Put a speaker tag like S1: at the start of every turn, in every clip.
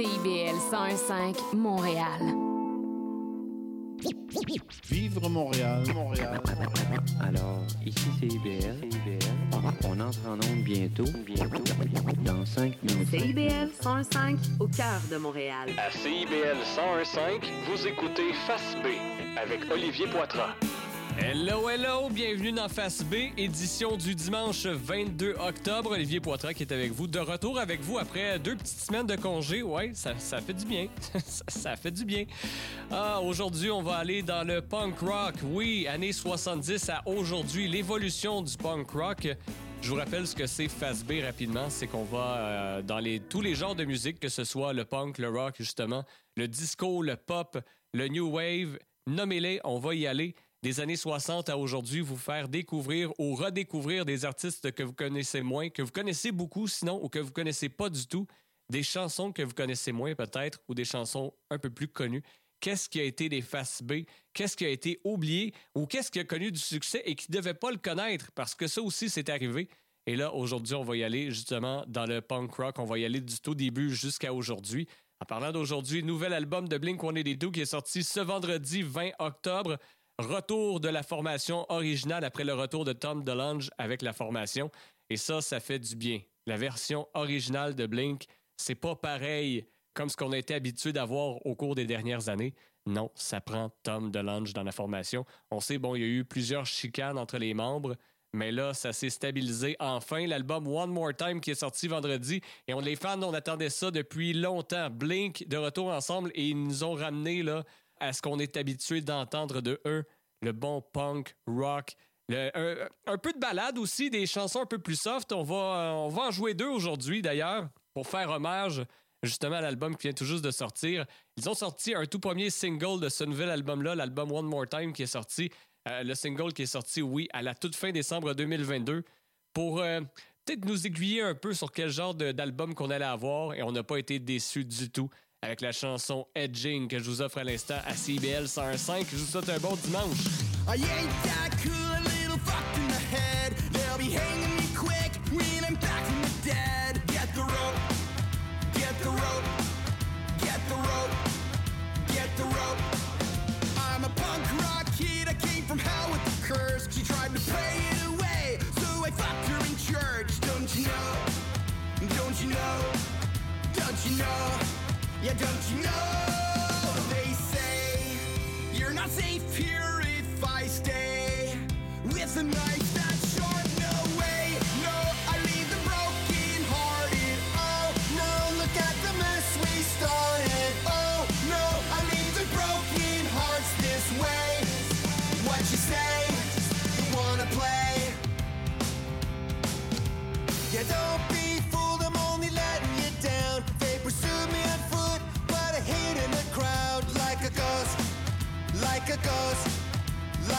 S1: CIBL 101.5 Montréal.
S2: Vivre Montréal, Montréal.
S3: Alors, ici c'est IBL. On entre en onde bientôt. Bientôt. Dans 5 minutes.
S4: CIBL 105 au cœur de Montréal.
S5: À CIBL 101.5, vous écoutez Face B avec Olivier Poitras.
S6: Hello, hello, bienvenue dans Face B, édition du dimanche 22 octobre. Olivier Poitras qui est avec vous, de retour avec vous après deux petites semaines de congé. Ouais, ça, fait du bien. ça, fait du bien. Ah, aujourd'hui, on va aller dans le punk rock. Oui, années 70 à aujourd'hui, l'évolution du punk rock. Je vous rappelle ce que c'est Fast B rapidement, c'est qu'on va euh, dans tous les genres de musique, que ce soit le punk, le rock justement, le disco, le pop, le new wave, nommez-les, on va y aller. Des années 60 à aujourd'hui, vous faire découvrir ou redécouvrir des artistes que vous connaissez moins, que vous connaissez beaucoup sinon ou que vous connaissez pas du tout, des chansons que vous connaissez moins peut-être ou des chansons un peu plus connues qu'est-ce qui a été des faces B, qu'est-ce qui a été oublié? Ou qu'est-ce qui a connu du succès et qui ne devait pas le connaître? Parce que ça aussi c'est arrivé. Et là, aujourd'hui, on va y aller justement dans le punk rock. On va y aller du tout début jusqu'à aujourd'hui. En parlant d'aujourd'hui, nouvel album de Blink-182 qui est sorti ce vendredi 20 octobre. Retour de la formation originale après le retour de Tom DeLonge avec la formation. Et ça, ça fait du bien. La version originale de Blink, c'est pas pareil comme ce qu'on a été habitué d'avoir au cours des dernières années. Non, ça prend Tom DeLonge dans la formation. On sait, bon, il y a eu plusieurs chicanes entre les membres, mais là, ça s'est stabilisé enfin. L'album One More Time qui est sorti vendredi, et on les fans, on attendait ça depuis longtemps. Blink de retour ensemble, et ils nous ont ramené là, à ce qu'on est habitué d'entendre de eux, le bon punk, rock, un, peu de balade aussi, des chansons un peu plus soft. On va, on va en jouer deux aujourd'hui d'ailleurs, pour faire hommage justement à l'album qui vient tout juste de sortir. Ils ont sorti un tout premier single de ce nouvel album-là, l'album One More Time qui est sorti. Euh, le single qui est sorti, oui, à la toute fin décembre 2022, pour euh, peut-être nous aiguiller un peu sur quel genre d'album qu'on allait avoir, et on n'a pas été déçus du tout avec la chanson Edging que je vous offre à l'instant à CBL 105. Je vous souhaite un bon dimanche.
S7: Yeah, don't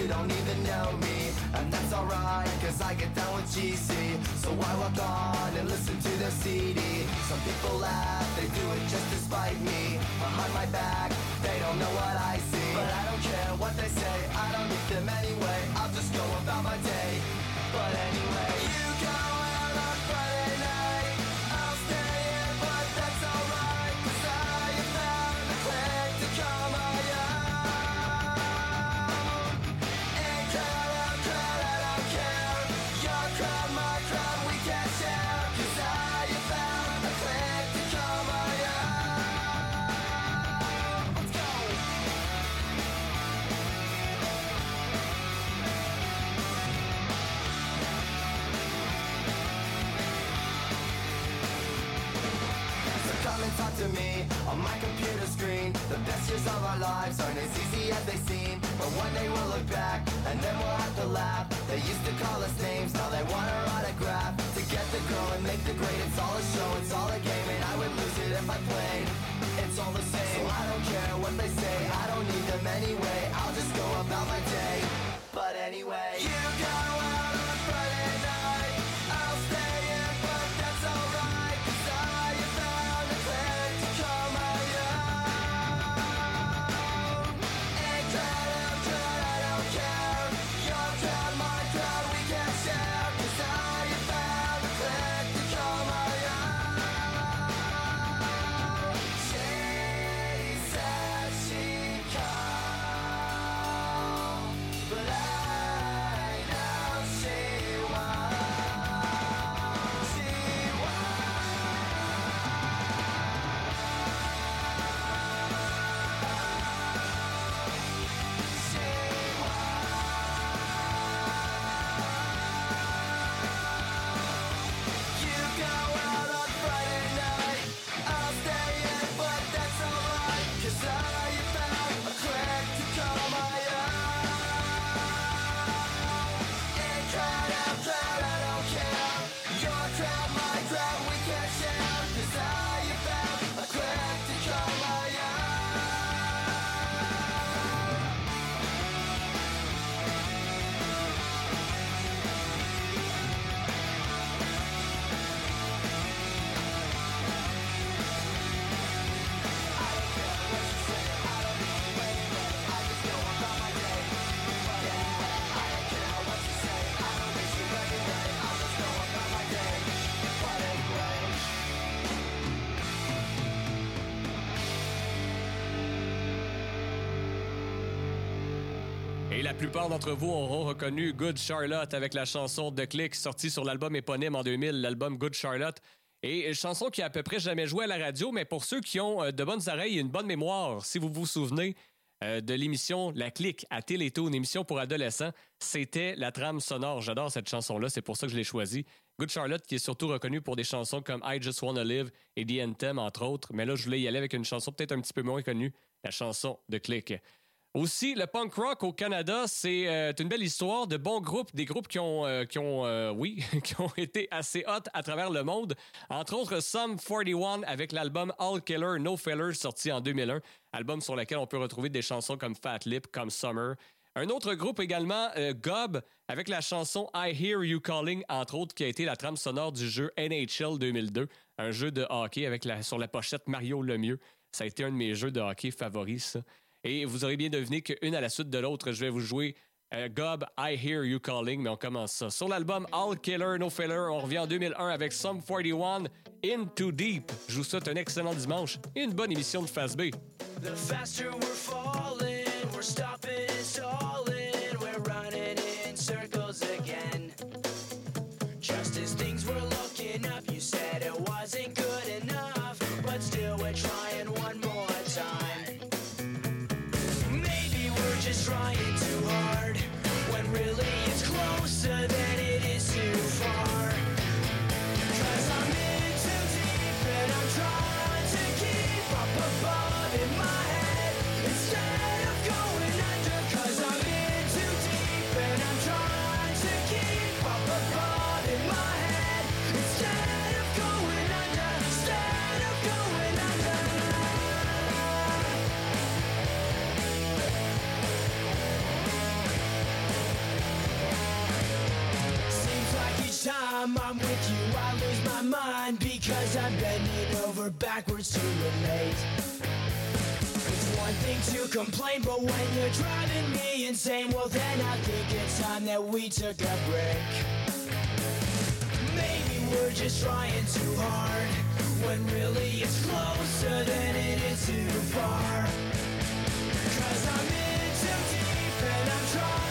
S7: you
S8: don't even know me. And that's alright, cause I get down with GC So I walk on and listen to their CD Some people laugh, they do it just to spite me. Behind my back, they don't know what I see. But I don't care what they say, I don't need them anyway. I'll just go about my day. But anyway, you go
S6: plupart d'entre vous auront reconnu Good Charlotte avec la chanson de Click sortie sur l'album éponyme en 2000, l'album Good Charlotte. Et une chanson qui a à peu près jamais joué à la radio, mais pour ceux qui ont euh, de bonnes oreilles et une bonne mémoire, si vous vous souvenez euh, de l'émission La Clique à Téléto, une émission pour adolescents, c'était la trame sonore. J'adore cette chanson-là, c'est pour ça que je l'ai choisie. Good Charlotte, qui est surtout reconnue pour des chansons comme I Just Wanna Live et The Anthem, entre autres. Mais là, je voulais y aller avec une chanson peut-être un petit peu moins connue, la chanson de Click. Aussi, le punk rock au Canada, c'est euh, une belle histoire de bons groupes, des groupes qui ont, euh, qui ont euh, oui, qui ont été assez hot à travers le monde. Entre autres, Sum 41 avec l'album All Killer No Filler sorti en 2001, album sur lequel on peut retrouver des chansons comme Fat Lip, comme Summer. Un autre groupe également, Gob, avec la chanson I Hear You Calling, entre autres, qui a été la trame sonore du jeu NHL 2002, un jeu de hockey avec sur la pochette Mario Lemieux. Ça a été un de mes jeux de hockey favoris, ça. Et vous aurez bien deviné qu'une à la suite de l'autre, je vais vous jouer euh, Gob, I Hear You Calling, mais on commence ça. Sur l'album All Killer, No Filler, on revient en 2001 avec Sum 41, Into Deep. Je vous souhaite un excellent dimanche et une bonne émission de Fast B.
S9: The faster we're falling, we're stopping time I'm with you, I lose my mind because I'm bending over backwards to relate. It's one thing to complain, but when you're driving me insane, well then I think it's time that we took a break. Maybe we're just trying too hard when really it's closer than it is too far. Cause I'm in too deep and I'm trying.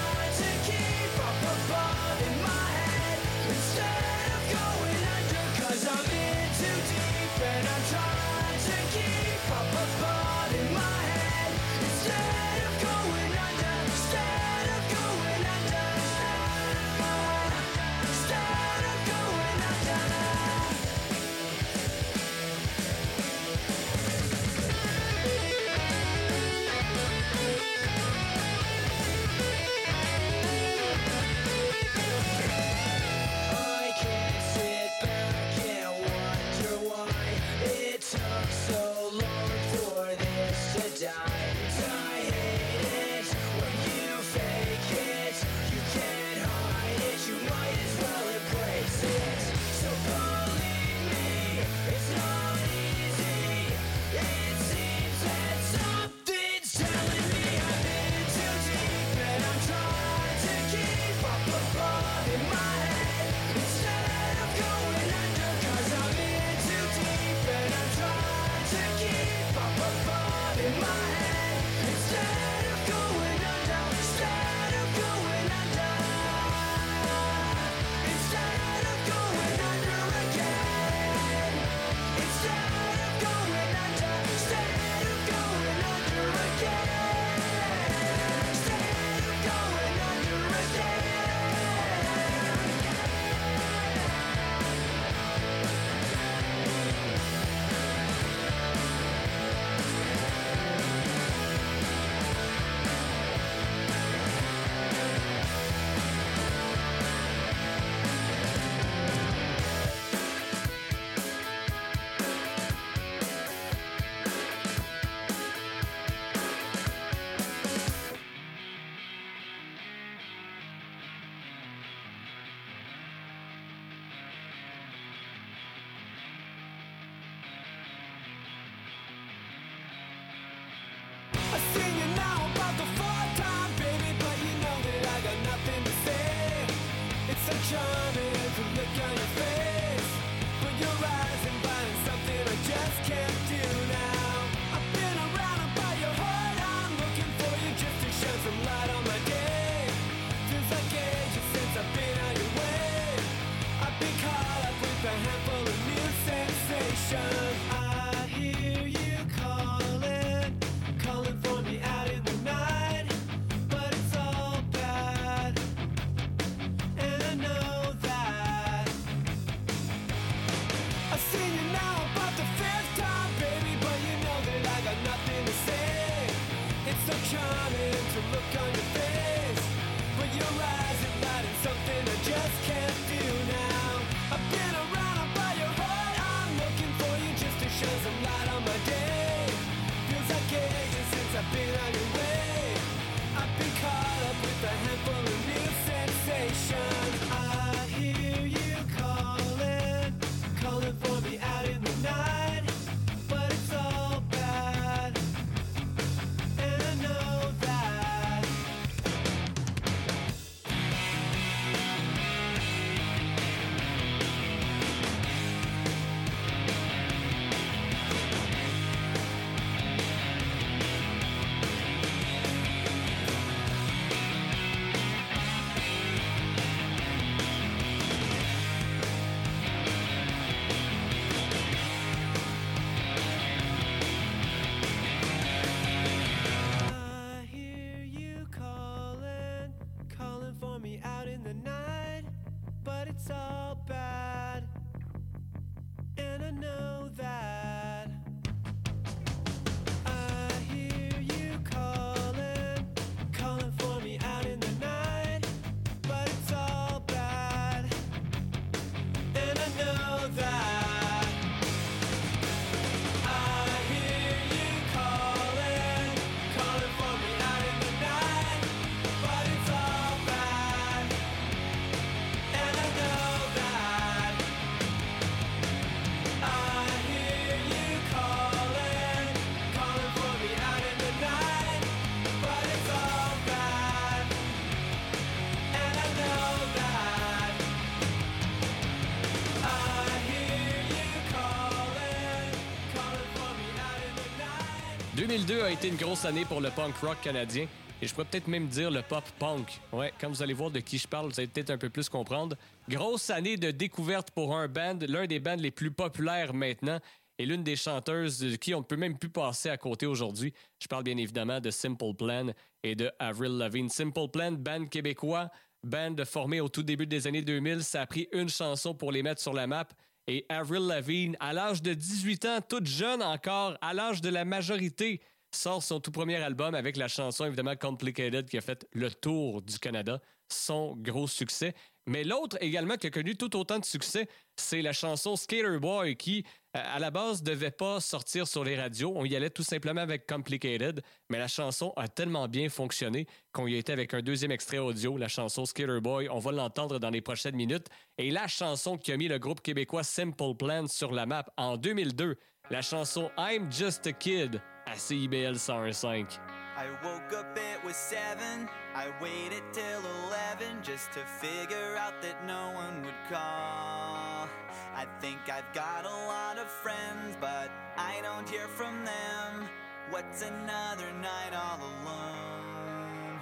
S6: 2002 a été une grosse année pour le punk rock canadien. Et je pourrais peut-être même dire le pop punk. Ouais, quand vous allez voir de qui je parle, vous allez peut-être un peu plus comprendre. Grosse année de découverte pour un band, l'un des bands les plus populaires maintenant et l'une des chanteuses de qui on ne peut même plus passer à côté aujourd'hui. Je parle bien évidemment de Simple Plan et de Avril Lavigne. Simple Plan, band québécois, band formé au tout début des années 2000. Ça a pris une chanson pour les mettre sur la map. Et Avril Lavigne, à l'âge de 18 ans, toute jeune encore, à l'âge de la majorité, sort son tout premier album avec la chanson évidemment Complicated qui a fait le tour du Canada, son gros succès. Mais l'autre également qui a connu tout autant de succès, c'est la chanson Skater Boy qui, euh, à la base, devait pas sortir sur les radios. On y allait tout simplement avec Complicated, mais la chanson a tellement bien fonctionné qu'on y était avec un deuxième extrait audio, la chanson Skater Boy. On va l'entendre dans les prochaines minutes. Et la chanson qui a mis le groupe québécois Simple Plan sur la map en 2002, la chanson I'm Just a Kid à CIBL 101.5.
S10: I woke up, it was seven. I waited till eleven just to figure out that no one would call. I think I've got a lot of friends, but I don't hear from them. What's another night all alone?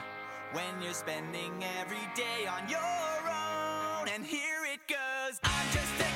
S10: When you're spending every day on your own, and here it goes. I'm just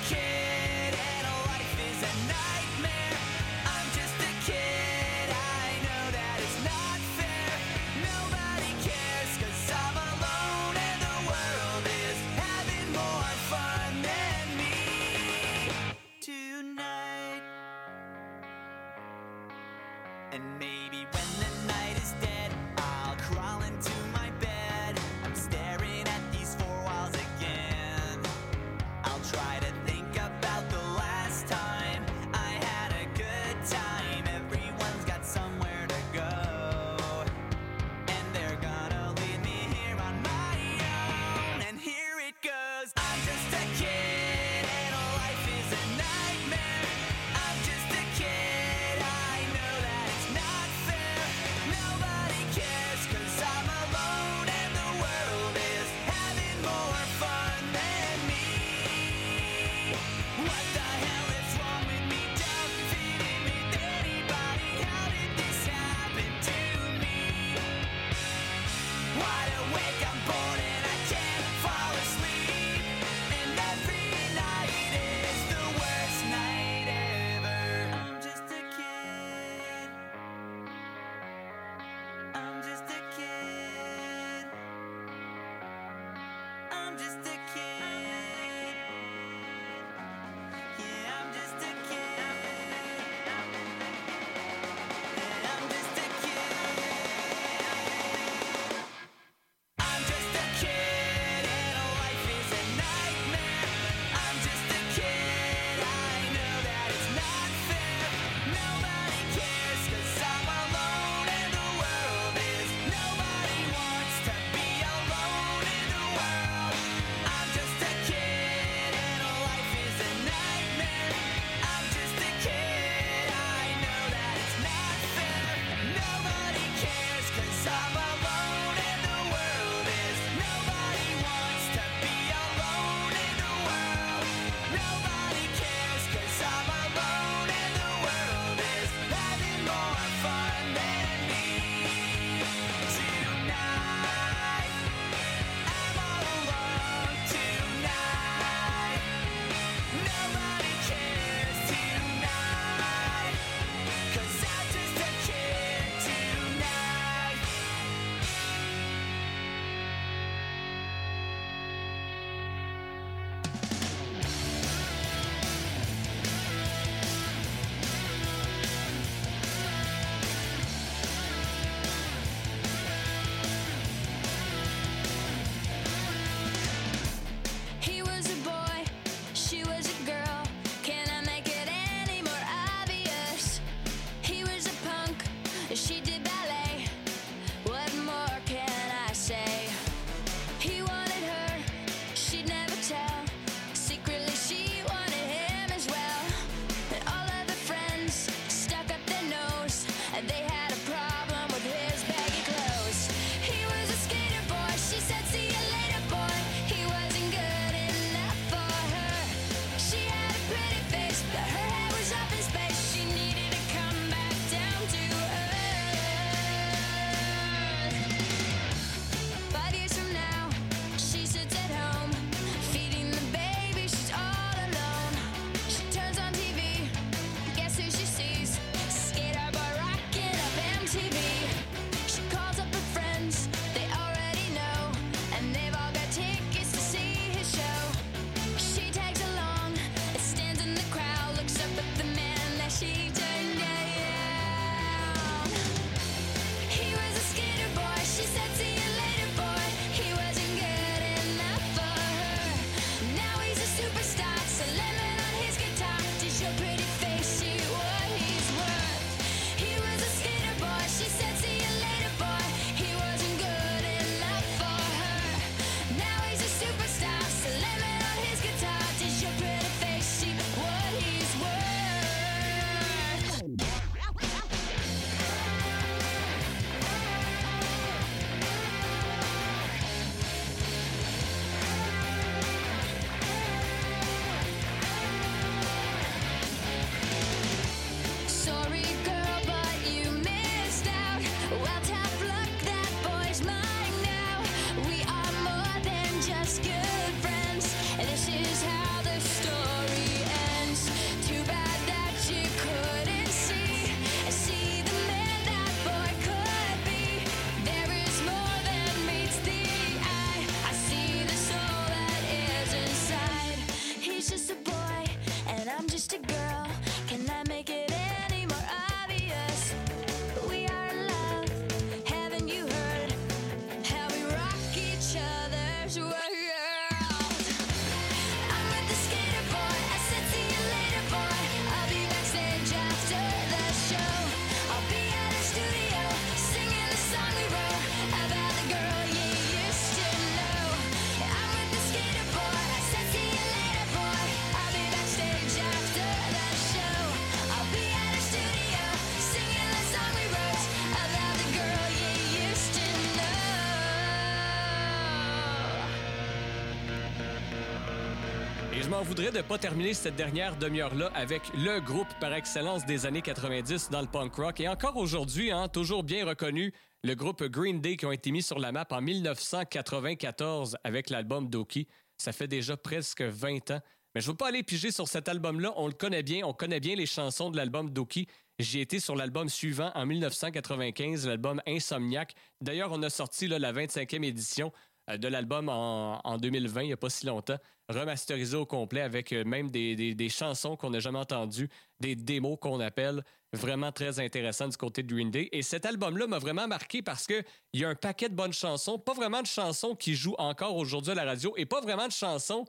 S11: m'en voudrais de ne pas terminer cette dernière demi-heure-là avec le groupe par excellence des années 90 dans le punk rock. Et encore aujourd'hui, hein, toujours bien reconnu, le groupe Green Day qui ont été mis sur la map en 1994 avec l'album Doki. Ça fait déjà presque 20 ans. Mais je ne veux pas aller piger sur cet album-là. On le connaît bien. On connaît bien les chansons de l'album Doki. J'ai été sur l'album suivant en 1995, l'album Insomniac. D'ailleurs, on a sorti la 25e édition de l'album en, en 2020, il n'y a pas si longtemps, remasterisé au complet avec euh, même des chansons qu'on n'a jamais entendues, des démos qu'on appelle. Vraiment très intéressant du côté de Green Day. Et cet album-là m'a vraiment marqué parce qu'il y a un paquet de bonnes chansons, pas vraiment de chansons qui jouent encore aujourd'hui à la radio et pas vraiment de chansons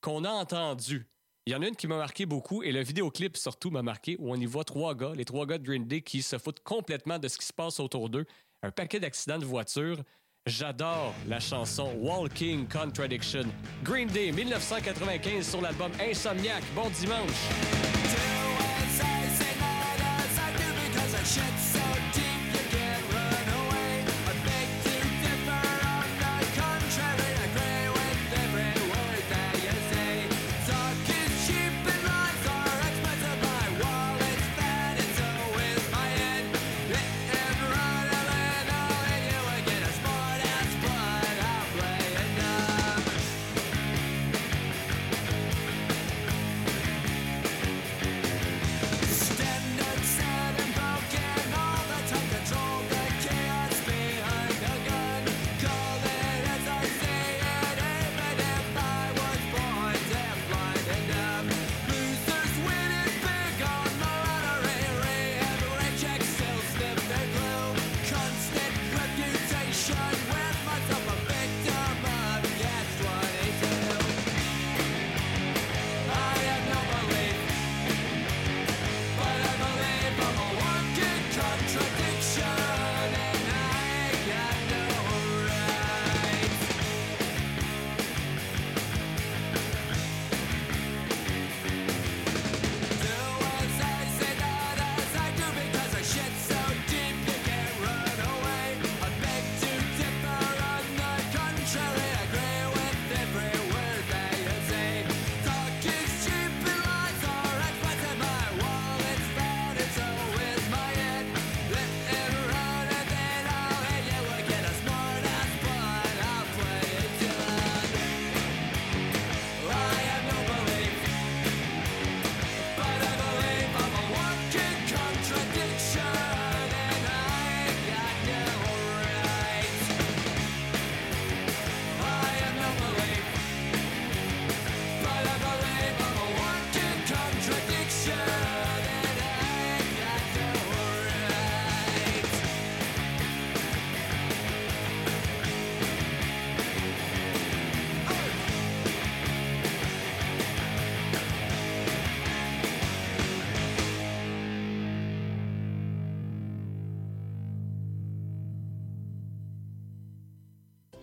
S11: qu'on a entendues. Il y en a une qui m'a marqué beaucoup et le vidéoclip surtout m'a marqué où on y voit trois gars, les trois gars de Green Day qui se foutent complètement de ce qui se passe autour d'eux. Un paquet d'accidents de voiture. J'adore la chanson Walking Contradiction. Green Day 1995 sur l'album Insomniac. Bon dimanche.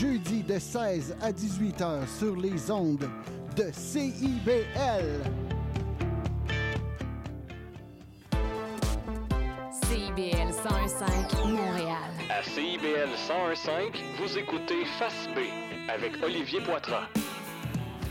S12: Jeudis de 16 à 18 heures sur les ondes de CIBL.
S1: CIBL 101.5 Montréal.
S5: À CIBL 101.5, vous écoutez Face B avec Olivier Poitras.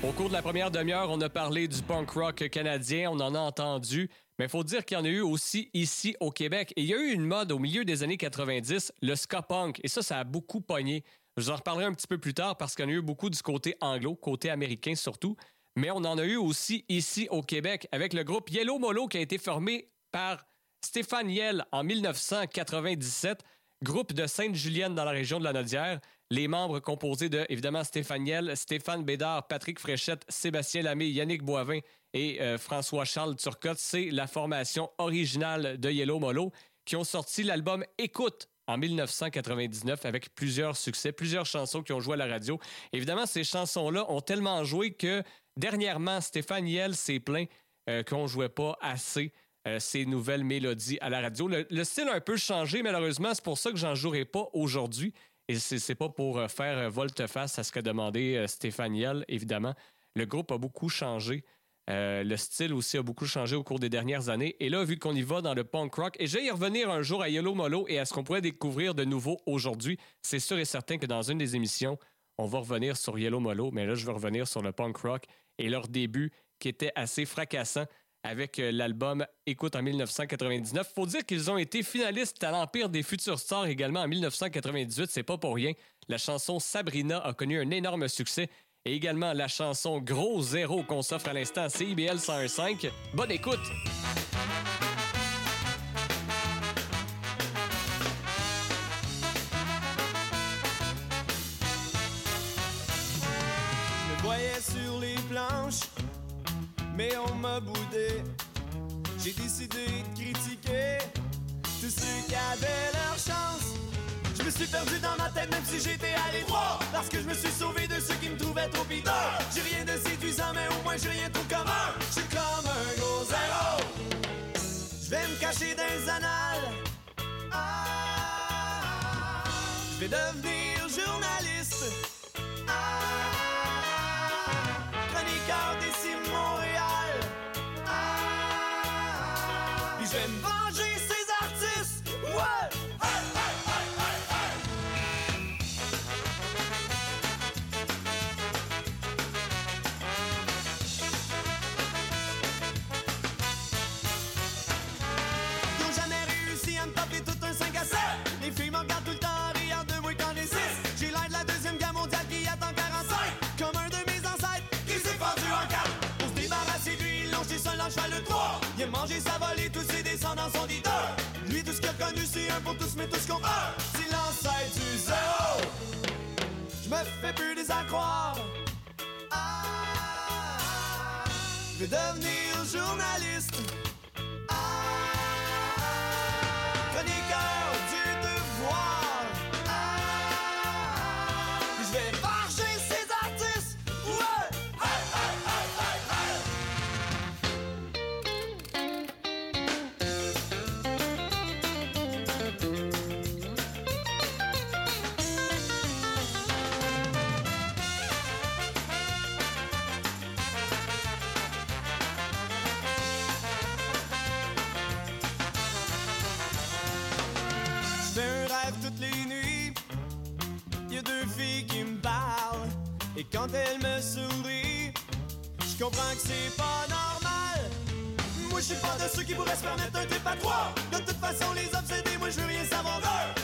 S6: Au cours de la première demi-heure, on a parlé du punk rock canadien, on en a entendu, mais il faut dire qu'il y en a eu aussi ici au Québec. Et il y a eu une mode au milieu des années 90, le ska punk, et ça, ça a beaucoup pogné. Je vous en reparlerai un petit peu plus tard parce en a eu beaucoup du côté anglo, côté américain surtout, mais on en a eu aussi ici au Québec avec le groupe Yellow Molo qui a été formé par Stéphane Yell en 1997, groupe de Sainte-Julienne dans la région de la Nodière. Les membres composés de, évidemment, Stéphane Yell, Stéphane Bédard, Patrick Fréchette, Sébastien Lamé, Yannick Boivin et euh, François-Charles Turcotte. C'est la formation originale de Yellow Molo qui ont sorti l'album Écoute en 1999 avec plusieurs succès, plusieurs chansons qui ont joué à la radio. Évidemment, ces chansons-là ont tellement joué que dernièrement, Stéphane Yell s'est plaint euh, qu'on jouait pas assez euh, ces nouvelles mélodies à la radio. Le, le style a un peu changé, malheureusement. C'est pour ça que j'en jouerai pas aujourd'hui. Et c'est c'est pas pour euh, faire euh, volte-face à ce qu'a demandé Stéphane Yell, évidemment. Le groupe a beaucoup changé. Euh, le style aussi a beaucoup changé au cours des dernières années. Et là, vu qu'on y va dans le punk rock, et je vais y revenir un jour à Yellow Molo et à ce qu'on pourrait découvrir de nouveau aujourd'hui, c'est sûr et certain que dans une des émissions, on va revenir sur Yellow Molo, mais là, je vais revenir sur le punk rock et leur début qui était assez fracassant avec euh, l'album Écoute en 1999. Faut dire qu'ils ont été finalistes à l'Empire des Futurs Stars également en 1998, c'est pas pour rien. La chanson Sabrina a connu un énorme succès et également la chanson Gros Zéro qu'on s'offre à l'instant à CIBL 101.5. Bonne écoute!
S7: Sur les planches, mais on m'a boudé. J'ai décidé de critiquer tous ceux qui avaient leur chance. Suis perdu dans ma tête même si j'étais à l'étroit Parce que je me suis sauvé de ceux qui me trouvaient trop piteux. J'ai rien de séduisant mais au moins j'ai rien de tout commun. Je suis comme un gros zéro Je vais me cacher dans les annales. Ah, Je vais devenir journaliste. Ah, Connu c'est un pour tous mais tous contre un. C'est l'ancêtre du zéro. Je me fais plus des à croire Ah, Je vais devenir journaliste quand elles me sourient, je comprends que c'est pas normal. Moi, je suis pas de ceux qui pourraient se permettre un trip à trois. De toute façon, les obsédés, moi, je veux rien savoir d'eux.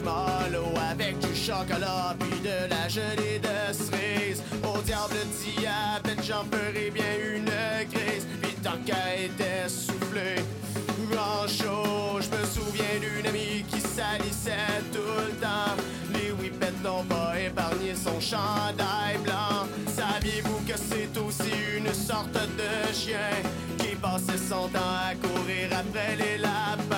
S7: Des
S13: marshmallows avec du chocolat puis de la gelée de cerise. Au diable le diabète, j'en ferai bien une grise. Puis tant qu'elle était soufflée, en chaud, je me souviens d'une amie qui salissait tout le temps. Les whippets n'ont pas épargné son chandail blanc. Saviez-vous que c'est aussi une sorte de chien qui passait son temps à courir après les lapins?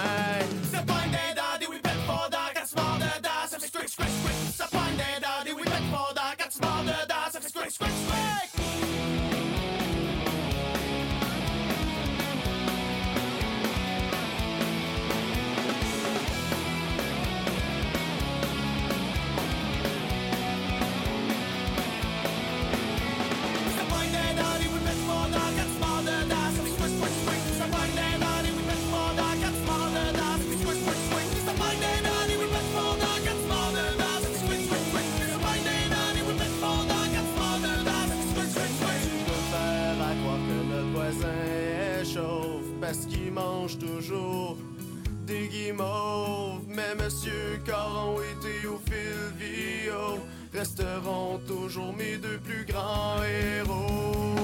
S13: Toujours des guimauves. Mais Monsieur Caron et Théophile Vio resteront toujours mes deux plus grands héros.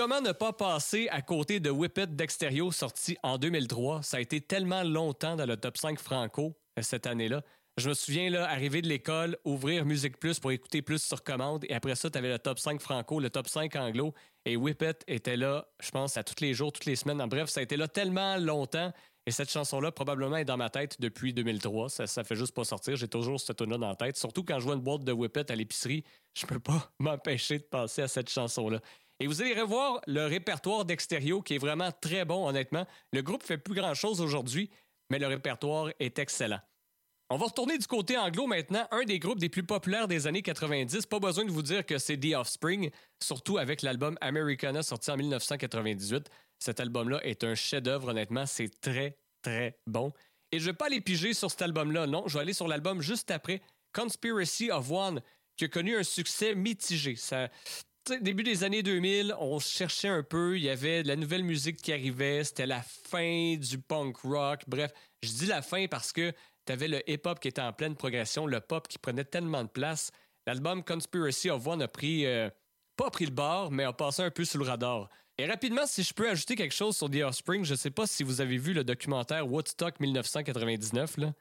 S6: Comment ne pas passer à côté de Whippet d'Extérieur sorti en 2003? Ça a été tellement longtemps dans le top 5 franco euh, cette année-là. Je me souviens, là, arriver de l'école, ouvrir Musique Plus pour écouter plus sur commande, et après ça, tu avais le top 5 franco, le top 5 anglo, et Whippet était là, je pense, à tous les jours, toutes les semaines. En bref, ça a été là tellement longtemps, et cette chanson-là, probablement, est dans ma tête depuis 2003. Ça, ça fait juste pas sortir. J'ai toujours cette tune-là dans la tête. Surtout quand je vois une boîte de Whippet à l'épicerie, je peux pas m'empêcher de penser à cette chanson-là. Et vous allez revoir le répertoire d'Extérieur qui est vraiment très bon, honnêtement. Le groupe fait plus grand-chose aujourd'hui, mais le répertoire est excellent. On va retourner du côté anglo maintenant, un des groupes des plus populaires des années 90. Pas besoin de vous dire que c'est The Offspring, surtout avec l'album Americana sorti en 1998. Cet album-là est un chef-d'œuvre, honnêtement, c'est très, très bon. Et je vais pas aller piger sur cet album-là, non, je vais aller sur l'album juste après, Conspiracy of One, qui a connu un succès mitigé. Ça, début des années 2000, on cherchait un peu, il y avait de la nouvelle musique qui arrivait, c'était la fin du punk rock. Bref, je dis la fin parce que tu avais le hip-hop qui était en pleine progression, le pop qui prenait tellement de place. L'album Conspiracy of One a pris, euh, pas pris le bord, mais a passé un peu sous le radar. Et rapidement, si je peux ajouter quelque chose sur The Offspring, je sais pas si vous avez vu le documentaire Woodstock 1999, là.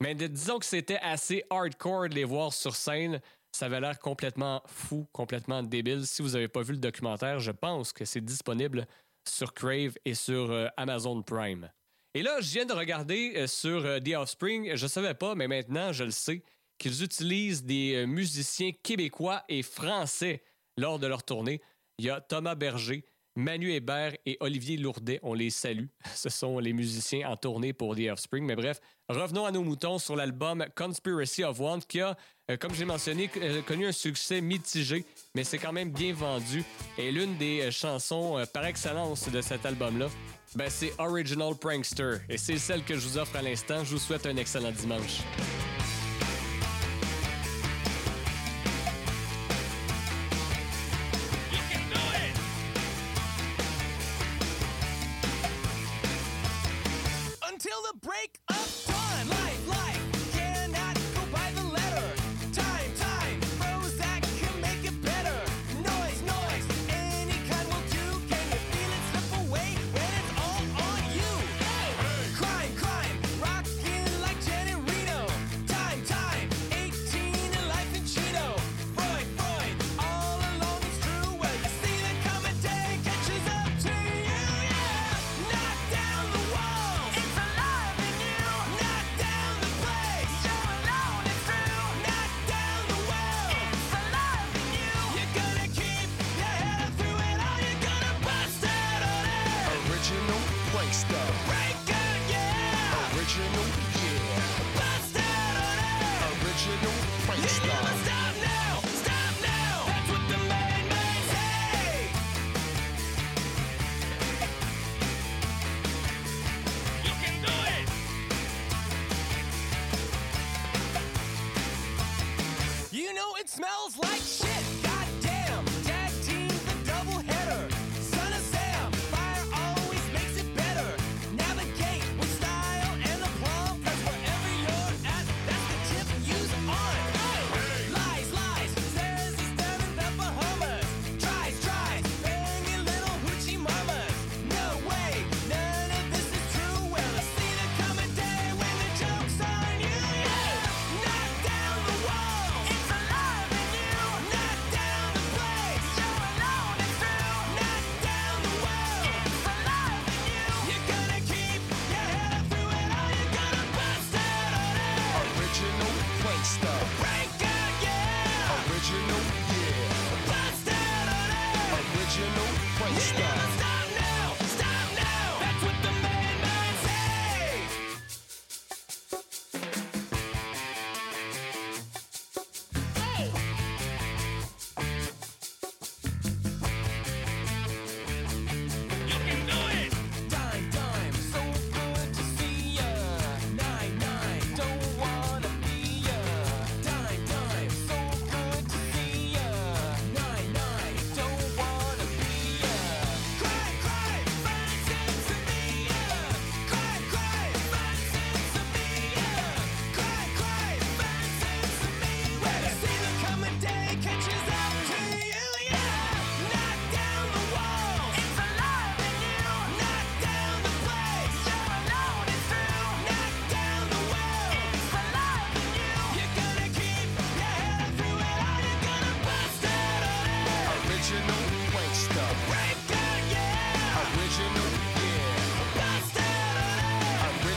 S6: Mais disons que c'était assez hardcore de les voir sur scène. Ça avait l'air complètement fou, complètement débile. Si vous n'avez pas vu le documentaire, je pense que c'est disponible sur Crave et sur euh, Amazon Prime. Et là, je viens de regarder euh, sur euh, The Offspring, je savais pas, mais maintenant je le sais, qu'ils utilisent des musiciens québécois et français lors de leur tournée. Il y a Thomas Berger, Manu Hébert et Olivier Lourdet. On les salue. Ce sont les musiciens en tournée pour The Offspring. Mais bref, revenons à nos moutons sur l'album Conspiracy of One qui a, euh, comme j'ai mentionné, euh, connu un succès mitigé, mais c'est quand même bien vendu. Et l'une des euh, chansons par excellence de cet album-là, ben, c'est Original Prankster. Et c'est celle que je vous offre à l'instant. Je vous souhaite un excellent dimanche.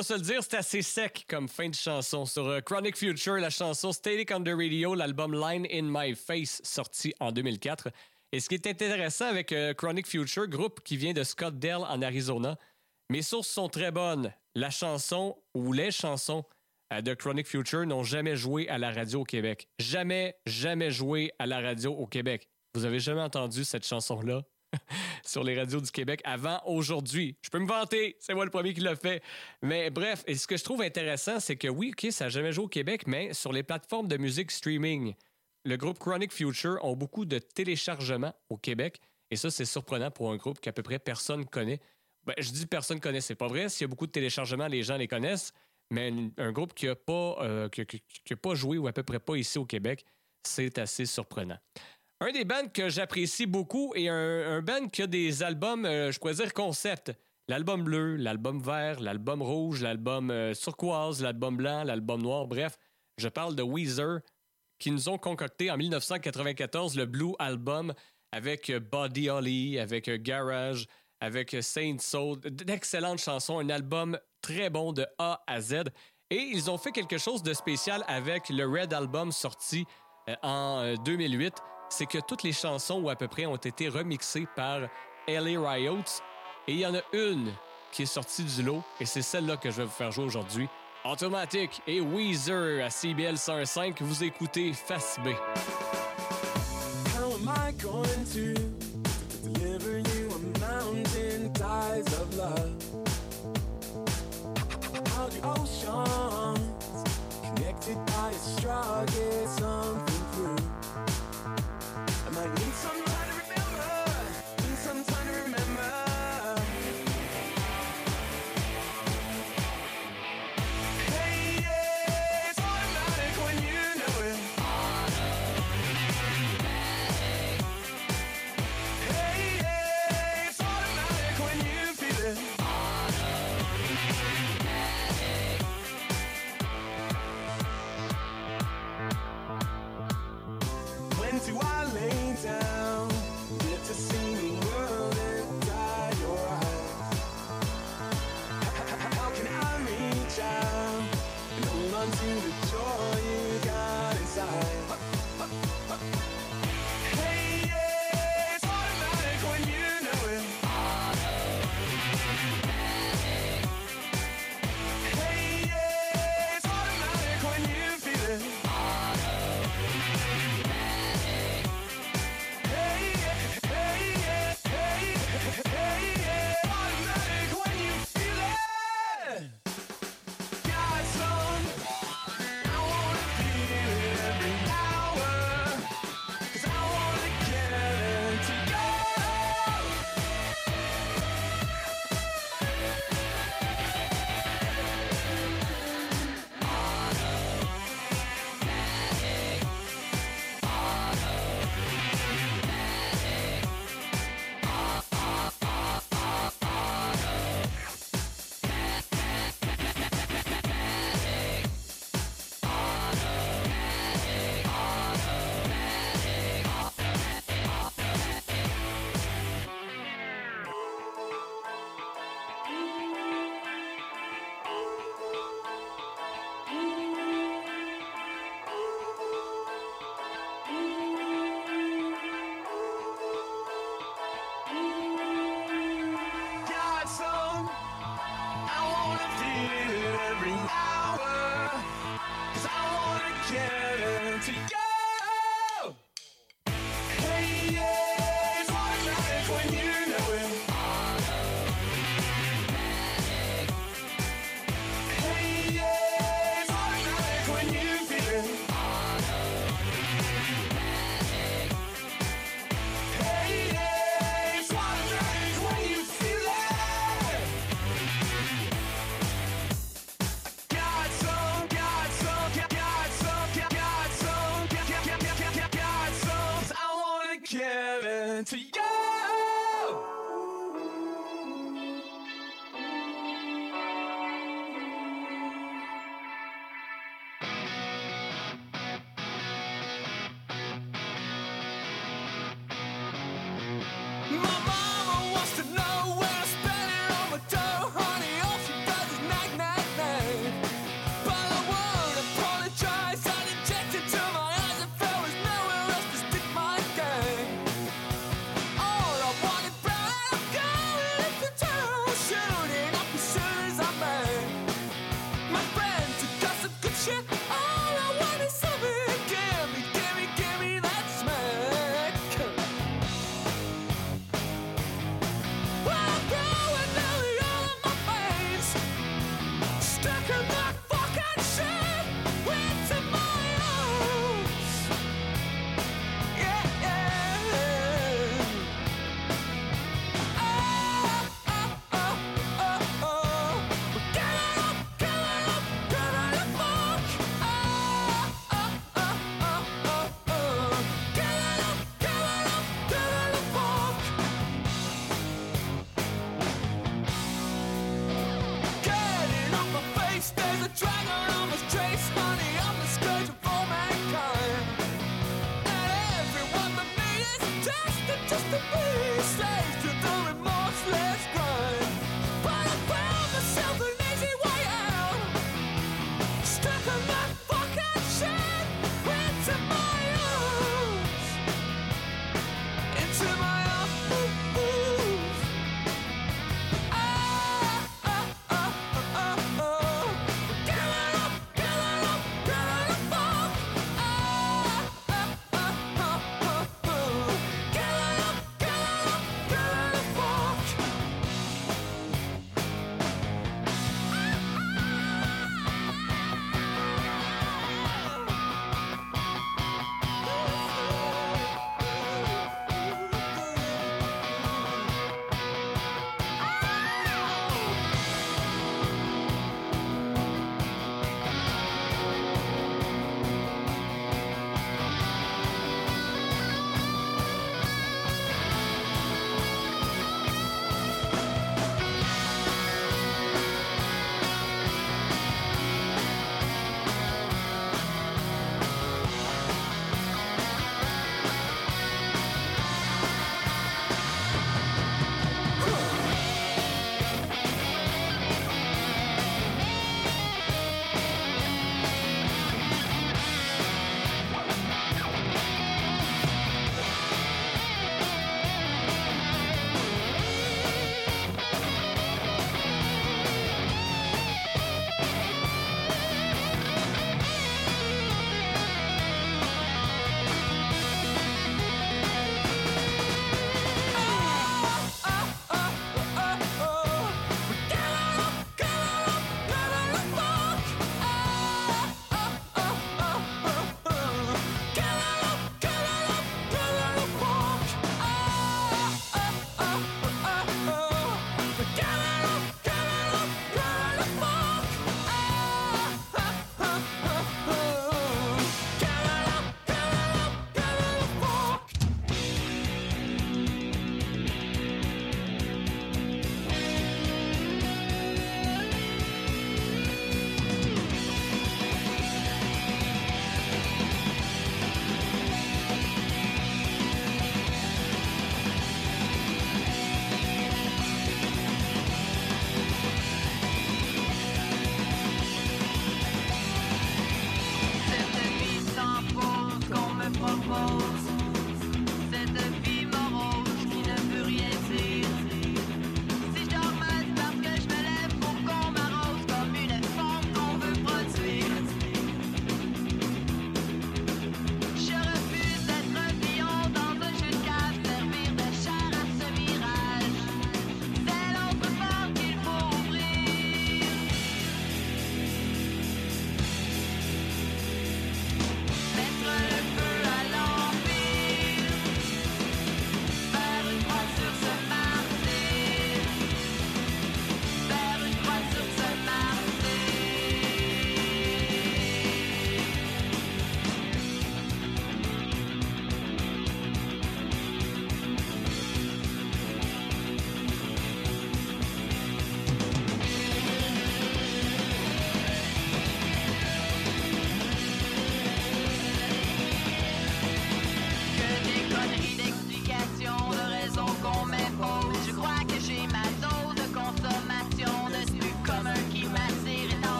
S6: va se le dire, c'est assez sec comme fin de chanson. Sur euh, Chronic Future, la chanson Static on the Radio, l'album Line in My Face, sorti en 2004. Et ce qui est intéressant avec euh, Chronic Future, groupe qui vient de Scottsdale en Arizona, mes sources sont très bonnes. La chanson ou les chansons euh, de Chronic Future n'ont jamais joué à la radio au Québec. Jamais, jamais joué à la radio au Québec. Vous avez jamais entendu cette chanson-là? sur les radios du Québec avant aujourd'hui. Je peux me vanter, c'est moi le premier qui l'a fait. Mais bref, et ce que je trouve intéressant, c'est que oui, OK, ça n'a jamais joué au Québec, mais sur les plateformes de musique streaming, le groupe Chronic Future ont beaucoup de téléchargements au Québec. Et ça, c'est surprenant pour un groupe qu'à peu près personne connaît. Ben, je dis personne connaît, c'est pas vrai. S'il y a beaucoup de téléchargements, les gens les connaissent. Mais un groupe qui n'a pas, euh, a pas joué ou à peu près pas ici au Québec, c'est assez surprenant. Un des bands que j'apprécie beaucoup et un, band qui a des albums, euh, je pourrais dire concept. L'album bleu, l'album vert, l'album rouge, l'album euh, turquoise, l'album blanc, l'album noir, bref. Je parle de Weezer qui nous ont concocté en 1994 le Blue Album avec euh, Buddy Holly, avec euh, Garage, avec Saint Soul. D'excellentes chansons, un album très bon de A à Z. Et ils ont fait quelque chose de spécial avec le Red Album sorti en euh, 2008. C'est que toutes les chansons, ou à peu près, ont été remixées par LA Riots. Et il y en a une qui est sortie du lot, et c'est celle-là que je vais vous faire jouer aujourd'hui. Automatic et Weezer à CBL 105, vous écoutez Face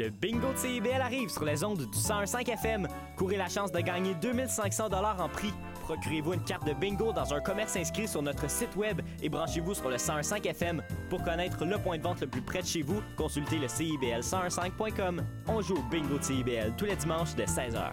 S14: Le bingo de CIBL arrive sur les ondes du 101.5 FM. Courez la chance de gagner 2500 dollars en prix. Procurez-vous une carte de bingo dans un commerce inscrit sur notre site web et branchez-vous sur le 101.5 FM. Pour connaître le point de vente le plus près de chez vous, consultez le CIBL1015.com. On joue au bingo de CIBL tous les dimanches dès 16h.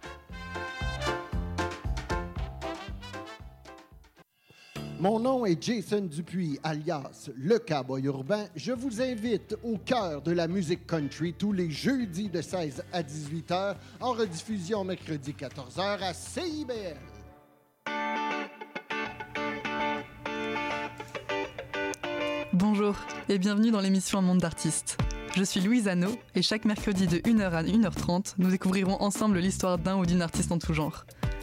S12: Mon nom est Jason Dupuis, alias Le Cowboy Urbain. Je vous invite au cœur de la musique country tous les jeudis de 16 à 18 h, en rediffusion mercredi 14 h à CIBL.
S15: Bonjour et bienvenue dans l'émission Un monde d'artistes. Je suis Louise Anneau et chaque mercredi de 1h à 1h30, nous découvrirons ensemble l'histoire d'un ou d'une artiste en tout genre.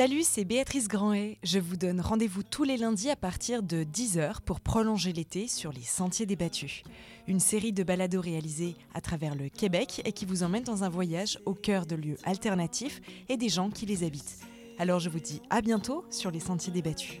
S16: Salut, c'est Béatrice Grandet. Je vous donne rendez-vous tous les lundis à partir de 10h pour prolonger l'été sur les Sentiers débattus. Une série de balados réalisés à travers le Québec et qui vous emmène dans un voyage au cœur de lieux alternatifs et des gens qui les habitent. Alors je vous dis à bientôt sur les Sentiers débattus.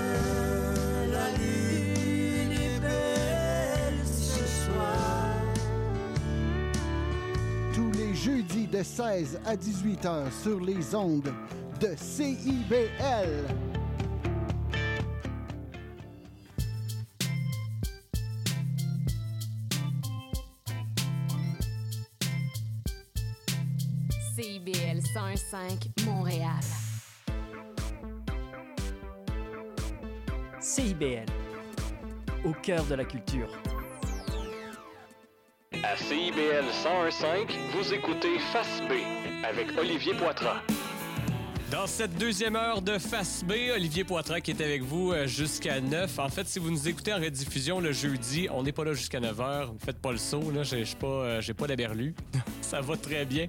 S12: Jeudis de 16 à 18 h sur les ondes de CIBL.
S1: CIBL 105 Montréal.
S14: CIBL, au cœur de la culture.
S5: À CIBL 101.5, vous écoutez Face B avec Olivier Poitras.
S6: Dans cette deuxième heure de Face B, Olivier Poitras qui est avec vous euh, jusqu'à 9. En fait, si vous nous écoutez en rediffusion le jeudi, on n'est pas là jusqu'à 9 h. Faites pas le saut, là. J'ai pas, euh, j'ai pas la berlue. Ça va très bien.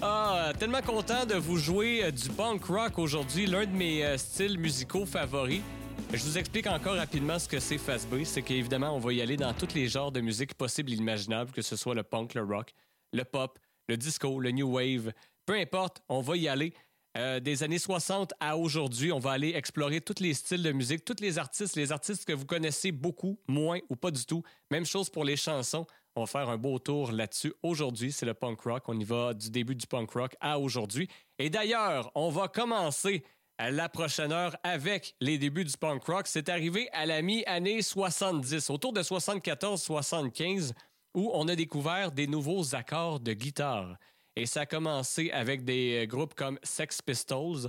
S6: Ah, tellement content de vous jouer euh, du punk rock aujourd'hui, l'un de mes euh, styles musicaux favoris. Je vous explique encore rapidement ce que c'est Fast B. C'est qu'évidemment, on va y aller dans tous les genres de musique possibles et imaginables, que ce soit le punk, le rock, le pop, le disco, le new wave. Peu importe, on va y aller. Euh, des années 60 à aujourd'hui, on va aller explorer tous les styles de musique, tous les artistes, les artistes que vous connaissez beaucoup, moins ou pas du tout. Même chose pour les chansons. On va faire un beau tour là-dessus. Aujourd'hui, c'est le punk rock. On y va du début du punk rock à aujourd'hui. Et d'ailleurs, on va commencer à la prochaine heure avec les débuts du punk rock. C'est arrivé à la mi-année 70, autour de 74-75, où on a découvert des nouveaux accords de guitare. Et ça a commencé avec des euh, groupes comme Sex Pistols,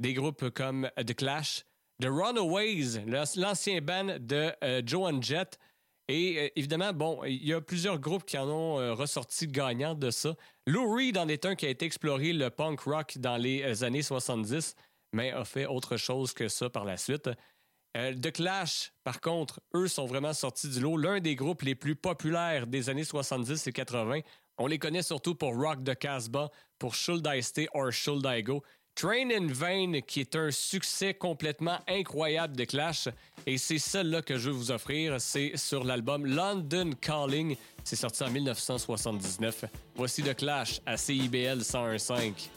S6: des groupes comme The Clash, The Runaways, l'an- l'ancien band de euh, Joan Jett. Et euh, évidemment, bon, il y a plusieurs groupes qui en ont euh, ressorti gagnants de ça. Lou Reed en est un qui a été exploré le punk rock dans les années 70, mais a fait autre chose que ça par la suite. Euh, The Clash, par contre, eux sont vraiment sortis du lot. L'un des groupes les plus populaires des années 70 et 80. On les connaît surtout pour Rock the Casbah, pour Should I Stay or Should I Go. Train in Vain, qui est un succès complètement incroyable de Clash. Et c'est celle-là que je veux vous offrir. C'est sur l'album London Calling. C'est sorti en 1979. Voici The Clash à CIBL 101.5.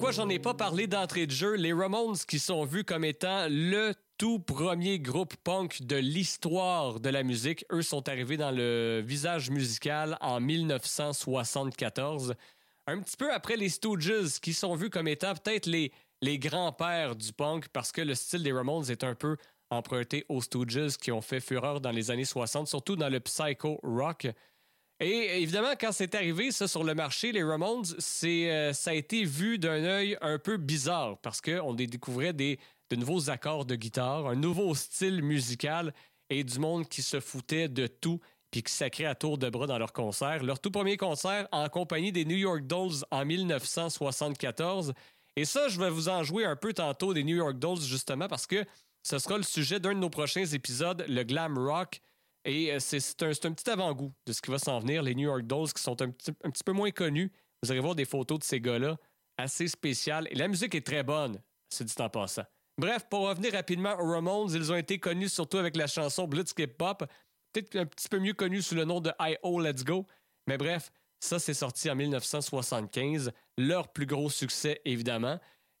S6: pourquoi j'en ai pas parlé d'entrée de jeu? Les Ramones qui sont vus comme étant le tout premier groupe punk de l'histoire de la musique. Eux sont arrivés dans le visage musical en 1974. Un petit peu après les Stooges qui sont vus comme étant peut-être les, les grands-pères du punk parce que le style des Ramones est un peu emprunté aux Stooges qui ont fait fureur dans les années 60, surtout dans le psycho rock. Et évidemment, quand c'est arrivé, ça, sur le marché, les Ramones, euh, ça a été vu d'un œil un peu bizarre parce qu'on découvrait de nouveaux accords de guitare, un nouveau style musical et du monde qui se foutait de tout puis qui sacrait à tour de bras dans leur concert. Leur tout premier concert en compagnie des New York Dolls en 1974. Et ça, je vais vous en jouer un peu tantôt des New York Dolls, justement, parce que ce sera le sujet d'un de nos prochains épisodes, le glam rock. Et euh, c'est un, petit avant-goût de ce qui va s'en venir. Les New York Dolls qui sont un petit, un petit peu moins connus. Vous allez voir des photos de ces gars-là, assez spéciales. Et la musique est très bonne, c'est dit en passant. Bref, pour revenir rapidement aux Ramones, ils ont été connus surtout avec la chanson Blitzkrieg Pop, peut-être un petit peu mieux connue sous le nom de I.O. Let's Go. Mais bref, ça, c'est sorti en 1975. Leur plus gros succès, évidemment.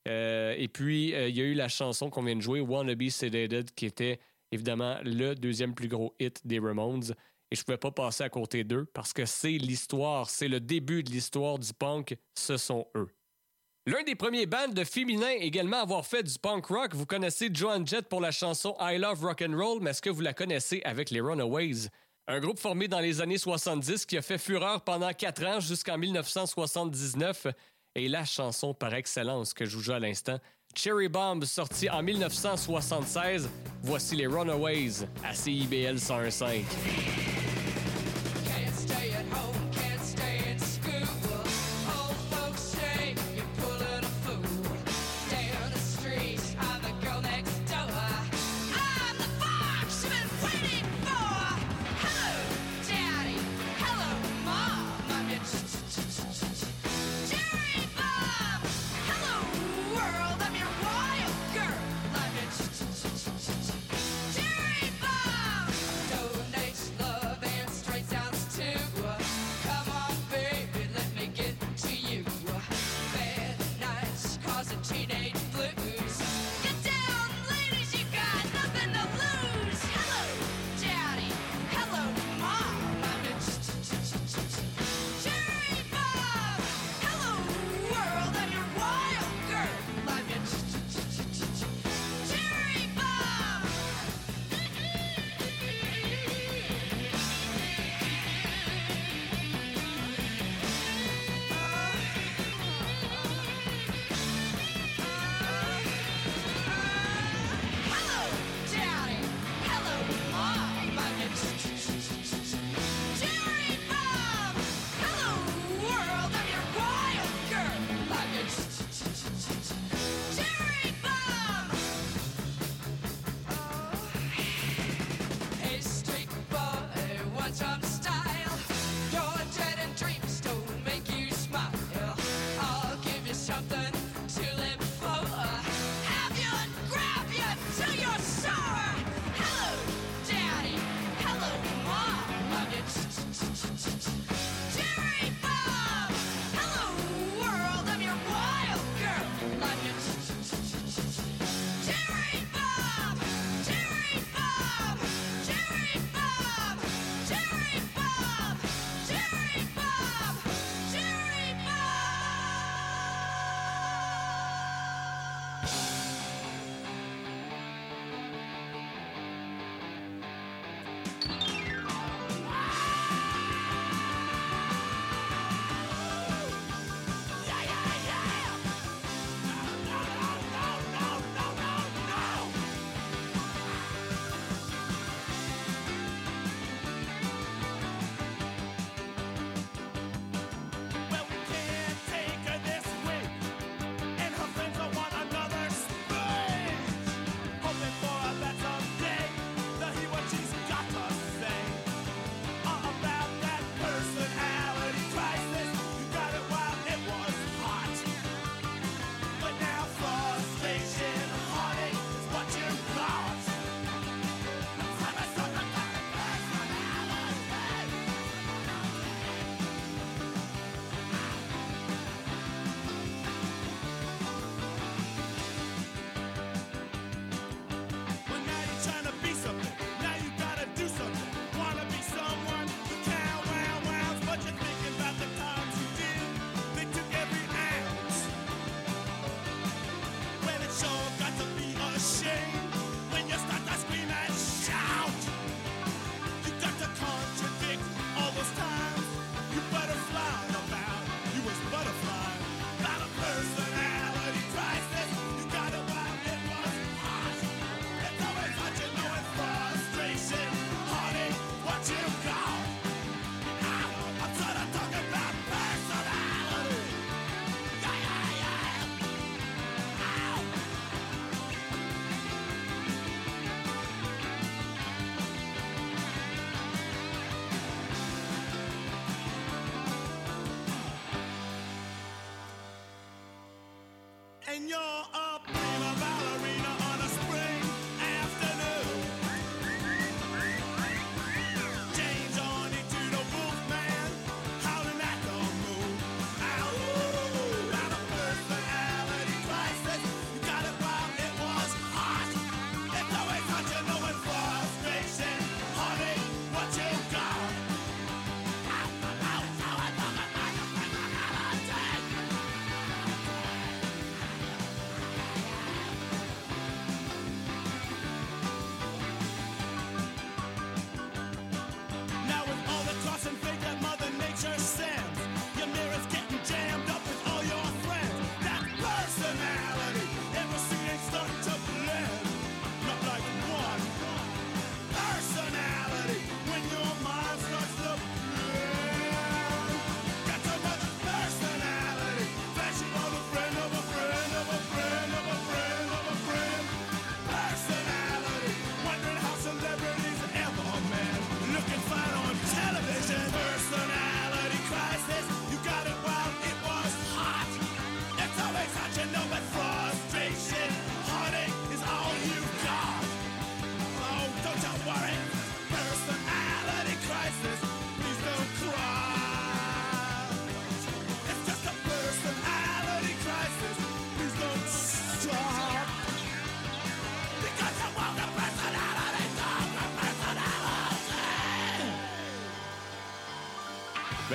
S6: Euh, et puis, euh, il y a eu la chanson qu'on vient de jouer, Wanna Be Sedated, qui était évidemment le deuxième plus gros hit des Ramones. Et je ne pouvais pas passer à côté d'eux parce que c'est l'histoire, c'est le début de l'histoire du punk, ce sont eux. L'un des premiers bands de féminins également à avoir fait du punk rock, vous connaissez Joan Jett pour la chanson I Love Rock and Roll, mais est-ce que vous la connaissez avec les Runaways? Un groupe formé dans les années 70 qui a fait fureur pendant quatre ans jusqu'en 1979 et la chanson par excellence que je joue à l'instant, Cherry Bomb, sorti en 1976. Voici les Runaways à CIBL 101.5.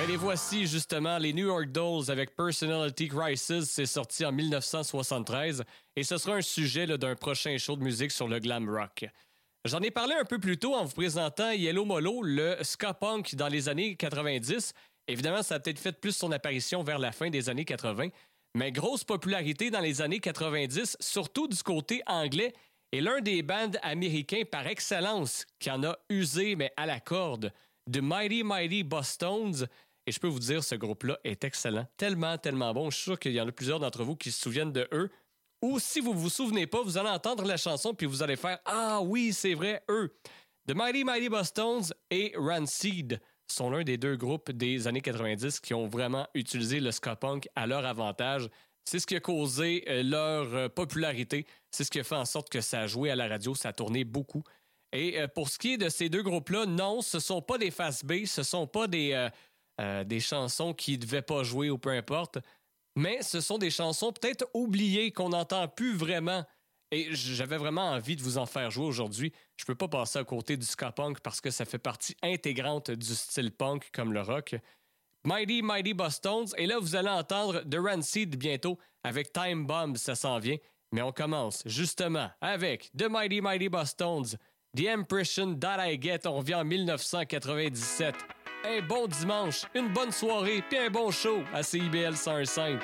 S6: Ben les voici justement, les New York Dolls avec Personality Crisis. C'est sorti en 1973 et ce sera un sujet d'un prochain show de musique sur le glam rock. J'en ai parlé un peu plus tôt en vous présentant Yellow Molo, le ska punk dans les années 90. Évidemment, ça a peut-être fait plus son apparition vers la fin des années 80, mais grosse popularité dans les années 90, surtout du côté anglais, et l'un des bands américains par excellence qui en a usé, mais à la corde, de Mighty Mighty Bosstones. Et je peux vous dire, ce groupe-là est excellent. Tellement, tellement bon. Je suis sûr qu'il y en a plusieurs d'entre vous qui se souviennent de eux. Ou si vous vous souvenez pas, vous allez entendre la chanson puis vous allez faire Ah oui, c'est vrai, eux. The Mighty Mighty Bosstones et Rancid sont l'un des deux groupes des années 90 qui ont vraiment utilisé le ska punk à leur avantage. C'est ce qui a causé euh, leur euh, popularité. C'est ce qui a fait en sorte que ça a joué à la radio, ça a tourné beaucoup. Et euh, pour ce qui est de ces deux groupes-là, non, ce sont pas des face B, ce sont pas des, euh, des chansons qui devaient pas jouer ou peu importe, mais ce sont des chansons peut-être oubliées qu'on n'entend plus vraiment. Et j'avais vraiment envie de vous en faire jouer aujourd'hui. Je peux pas passer à côté du ska punk parce que ça fait partie intégrante du style punk comme le rock. Mighty Mighty Bosstones. Et là, vous allez entendre The Rancid bientôt avec Time Bomb, ça s'en vient. Mais on commence justement avec The Mighty Mighty Bosstones, The Impression That I Get. On revient en 1997. Un bon dimanche, une bonne soirée, puis un bon show à CIBL 105.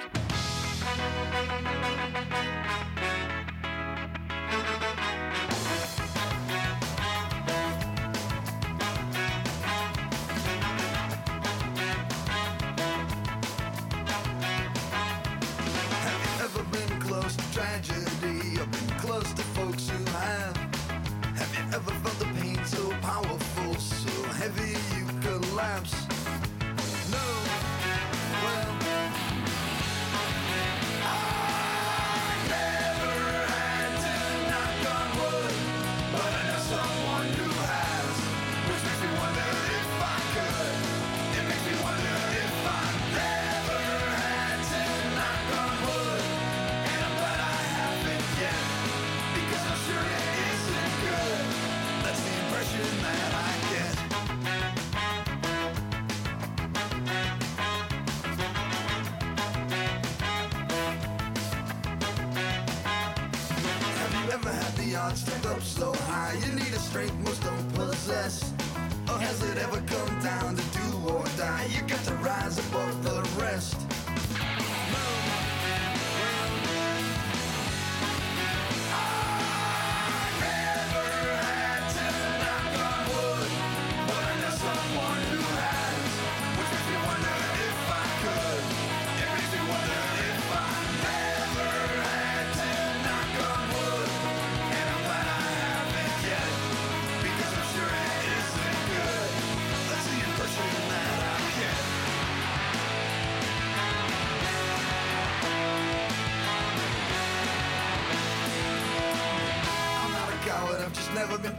S17: You need a strength most don't possess Or has it ever come down to do or die? You got to rise above the rest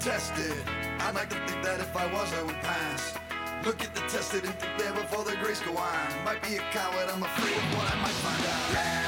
S17: tested. I'd like to think that if I was, I would pass. Look at the tested and think there before the grace go on. Might be a coward, I'm afraid of what I might find out.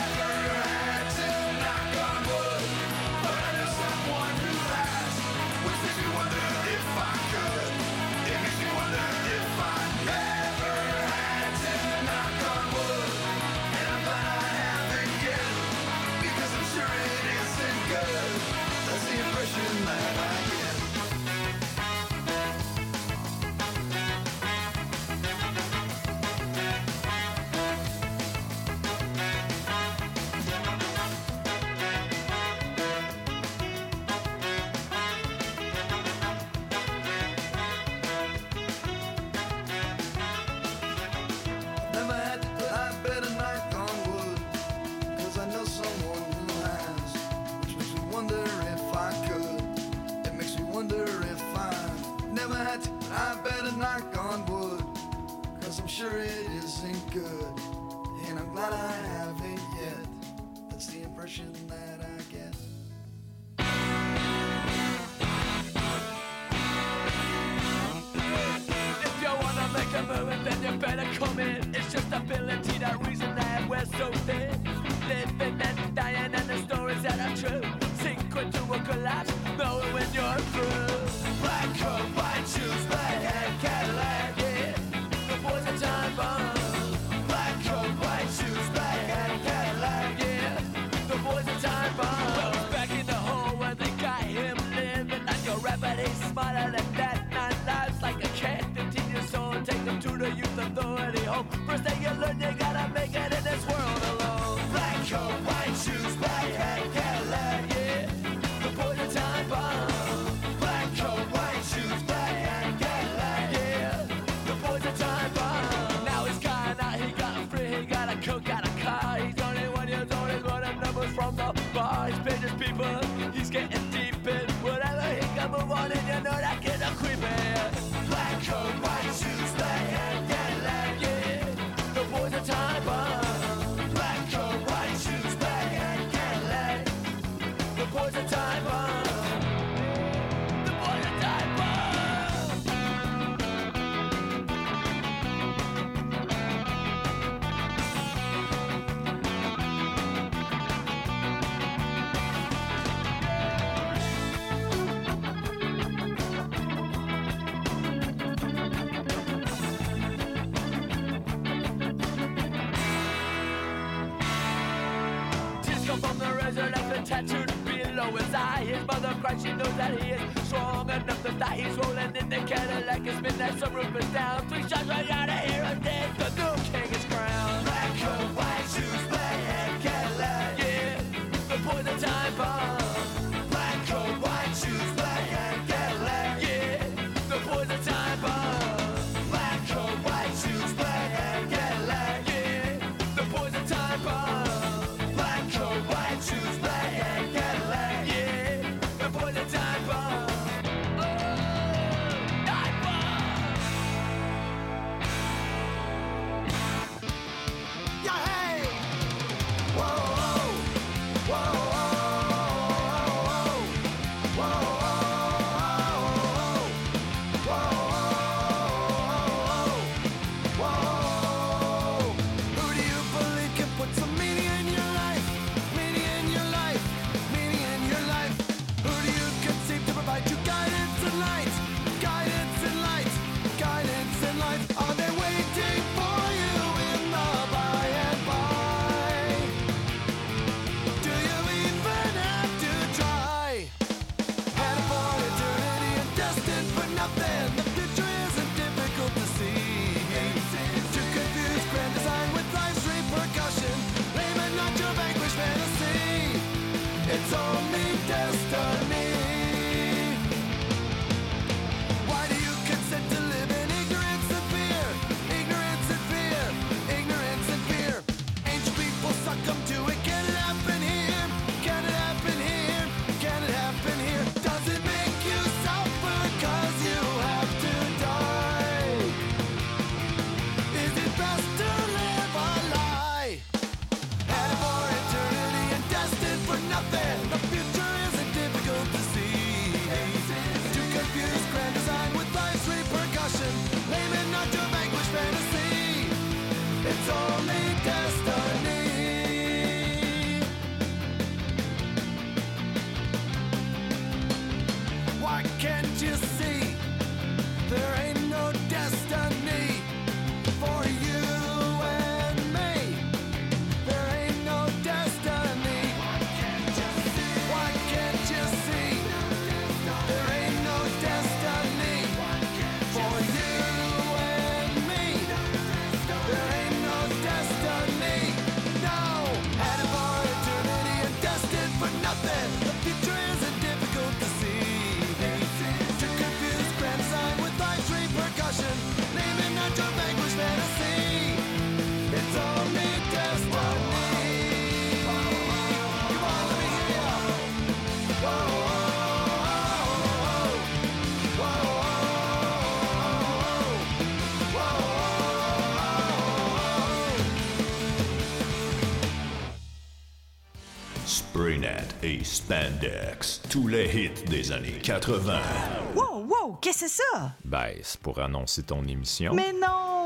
S18: Spandex, tous les hits des années 80.
S19: Wow, wow, qu'est-ce que c'est ça?
S20: Ben, c'est pour annoncer ton émission.
S19: Mais non!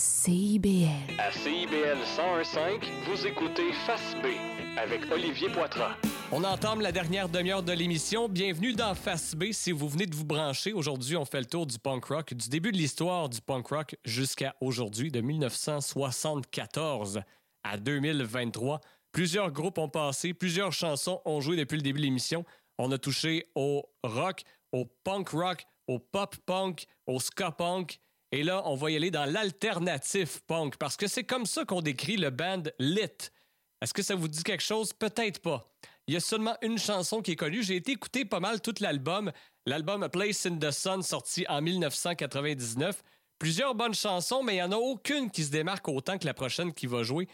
S1: CIBL.
S5: À CIBL 101.5, vous écoutez Face B avec Olivier Poitras.
S6: On entame la dernière demi-heure de l'émission. Bienvenue dans Face B. Si vous venez de vous brancher, aujourd'hui, on fait le tour du punk rock, du début de l'histoire du punk rock jusqu'à aujourd'hui, de 1974 à 2023. Plusieurs groupes ont passé, plusieurs chansons ont joué depuis le début de l'émission. On a touché au rock, au punk rock, au pop punk, au ska punk. Et là, on va y aller dans l'alternatif punk parce que c'est comme ça qu'on décrit le band Lit. Est-ce que ça vous dit quelque chose? Peut-être pas. Il y a seulement une chanson qui est connue. J'ai été écouter pas mal tout l'album. L'album Place in the Sun, sorti en 1999. Plusieurs bonnes chansons, mais il n'y en a aucune qui se démarque autant que la prochaine qui va jouer.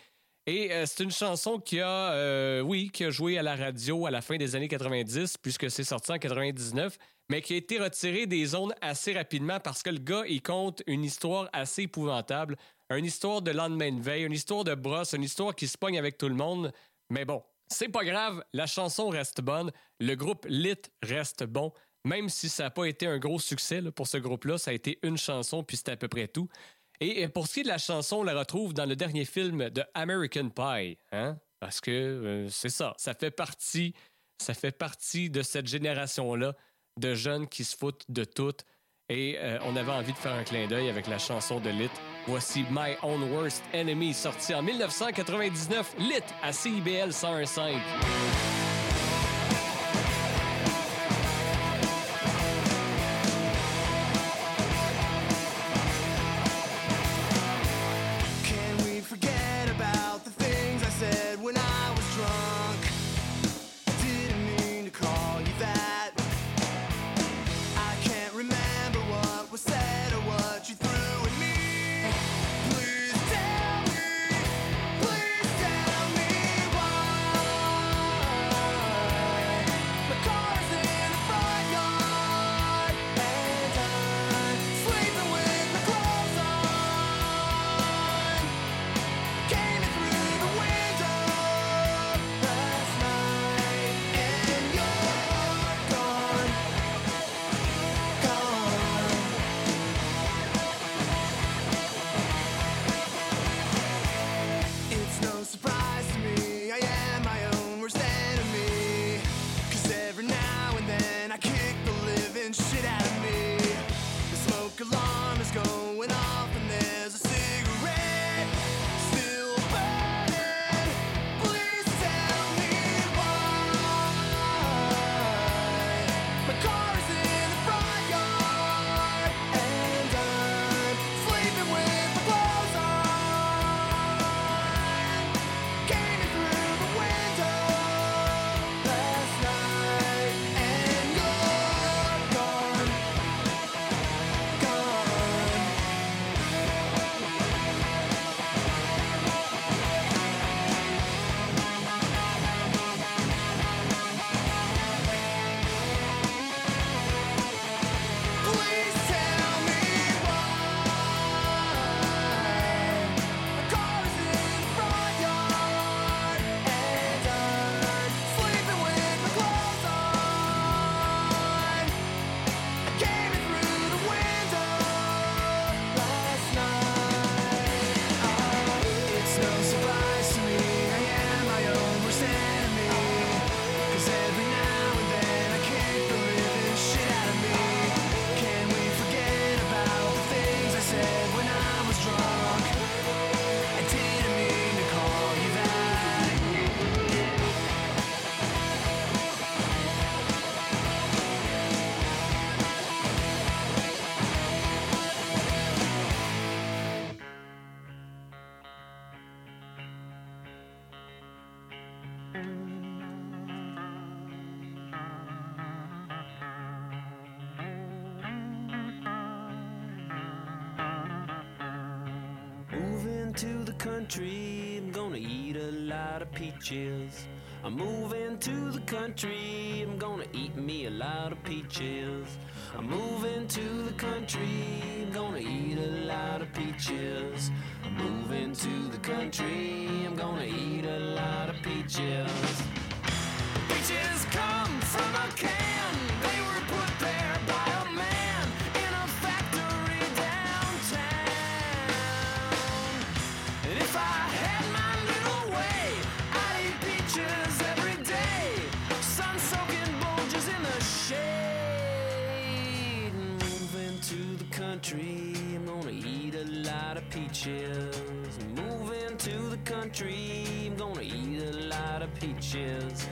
S6: Et euh, c'est une chanson qui a, euh, oui, qui a joué à la radio à la fin des années 90, puisque c'est sorti en 99, mais qui a été retirée des zones assez rapidement parce que le gars, il compte une histoire assez épouvantable. Une histoire de lendemain de veille, une histoire de brosse, une histoire qui se pogne avec tout le monde. Mais bon, c'est pas grave, la chanson reste bonne, le groupe Lit reste bon, même si ça n'a pas été un gros succès pour ce groupe-là, ça a été une chanson, puis c'était à peu près tout. Et pour ce qui est de la chanson, on la retrouve dans le dernier film de American Pie, hein? Parce que euh, c'est ça, ça fait partie, ça fait partie de cette génération-là de jeunes qui se foutent de tout. Et euh, on avait envie de faire un clin d'œil avec la chanson de Lit. Voici My Own Worst Enemy, sorti en 1999, Lit à CIBL 101.5.
S11: I'm moving to the country. I'm gonna eat me a lot of peaches. I'm moving to the country. I'm gonna eat a lot of peaches. cheers.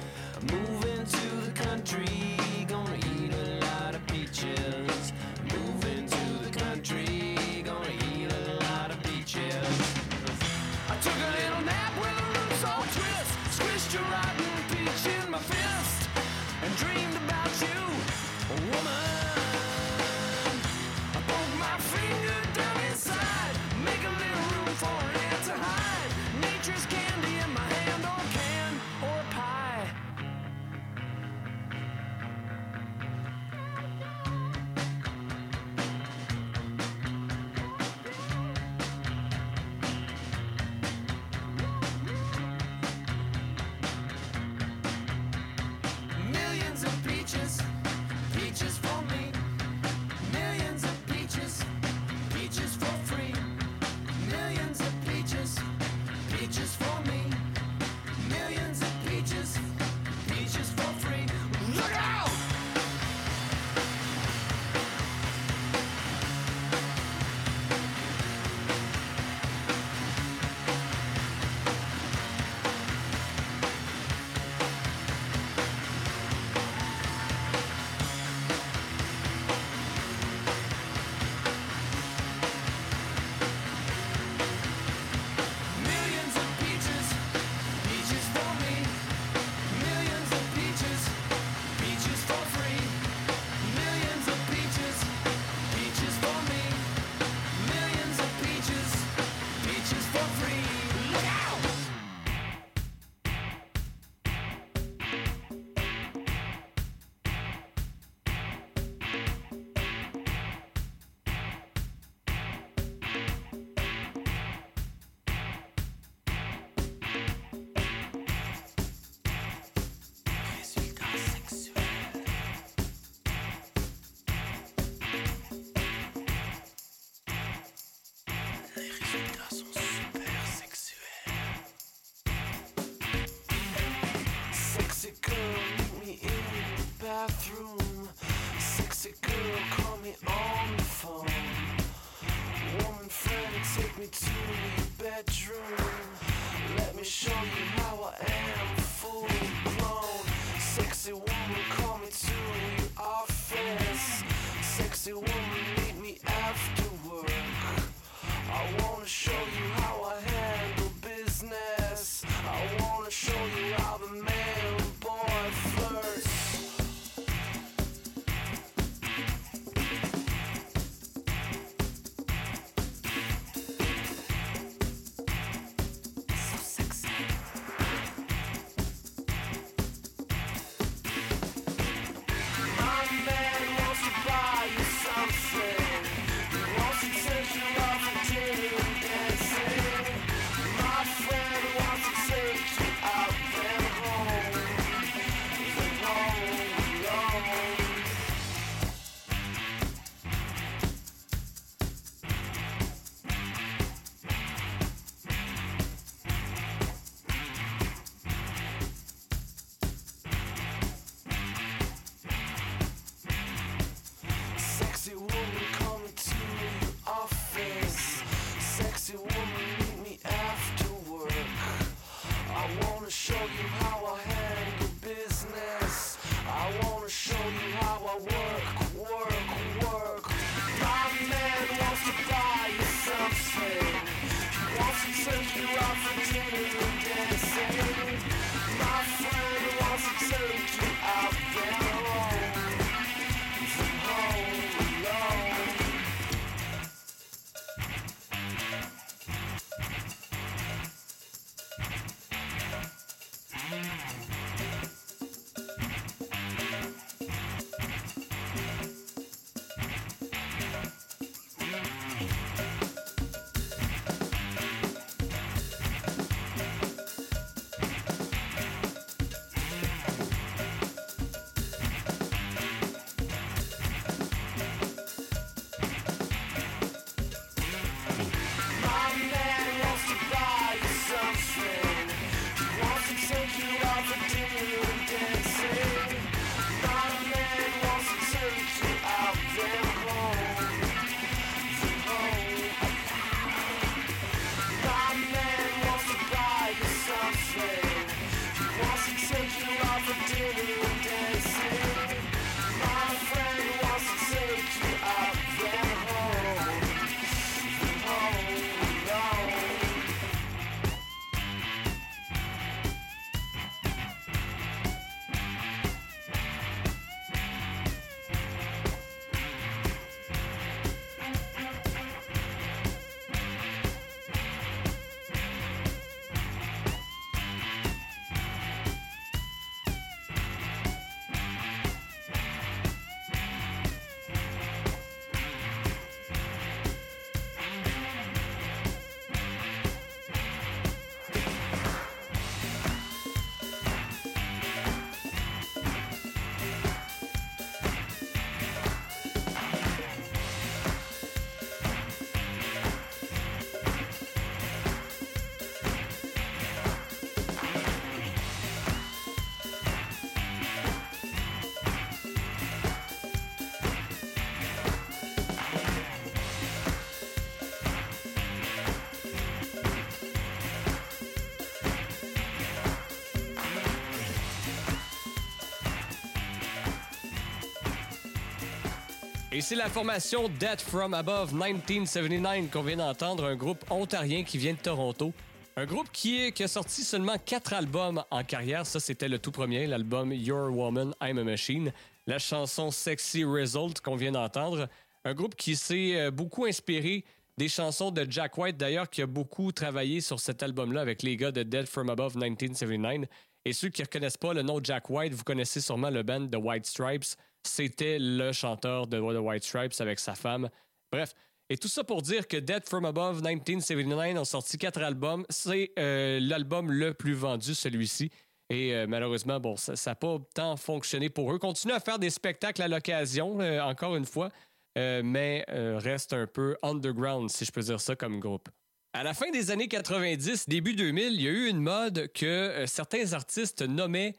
S6: Et c'est la formation Death From Above 1979 qu'on vient d'entendre, un groupe ontarien qui vient de Toronto. Un groupe qui, a sorti seulement quatre albums en carrière. Ça, c'était le tout premier, l'album Your Woman, I'm a Machine. La chanson Sexy Result qu'on vient d'entendre. Un groupe qui s'est euh, beaucoup inspiré des chansons de Jack White, d'ailleurs, qui a beaucoup travaillé sur cet album-là avec les gars de Dead From Above 1979. Et ceux qui ne reconnaissent pas le nom Jack White, vous connaissez sûrement le band The White Stripes. C'était le chanteur de The White Stripes avec sa femme. Bref. Et tout ça pour dire que Dead From Above 1979 ont sorti quatre albums. C'est euh, l'album le plus vendu, celui-ci. Et euh, malheureusement, bon, ça n'a pas tant fonctionné pour eux. Continuent à faire des spectacles à l'occasion, euh, encore une fois, mais reste un peu underground, si je peux dire ça comme groupe. À la fin des années 90, début 2000, il y a eu une mode que certains artistes nommaient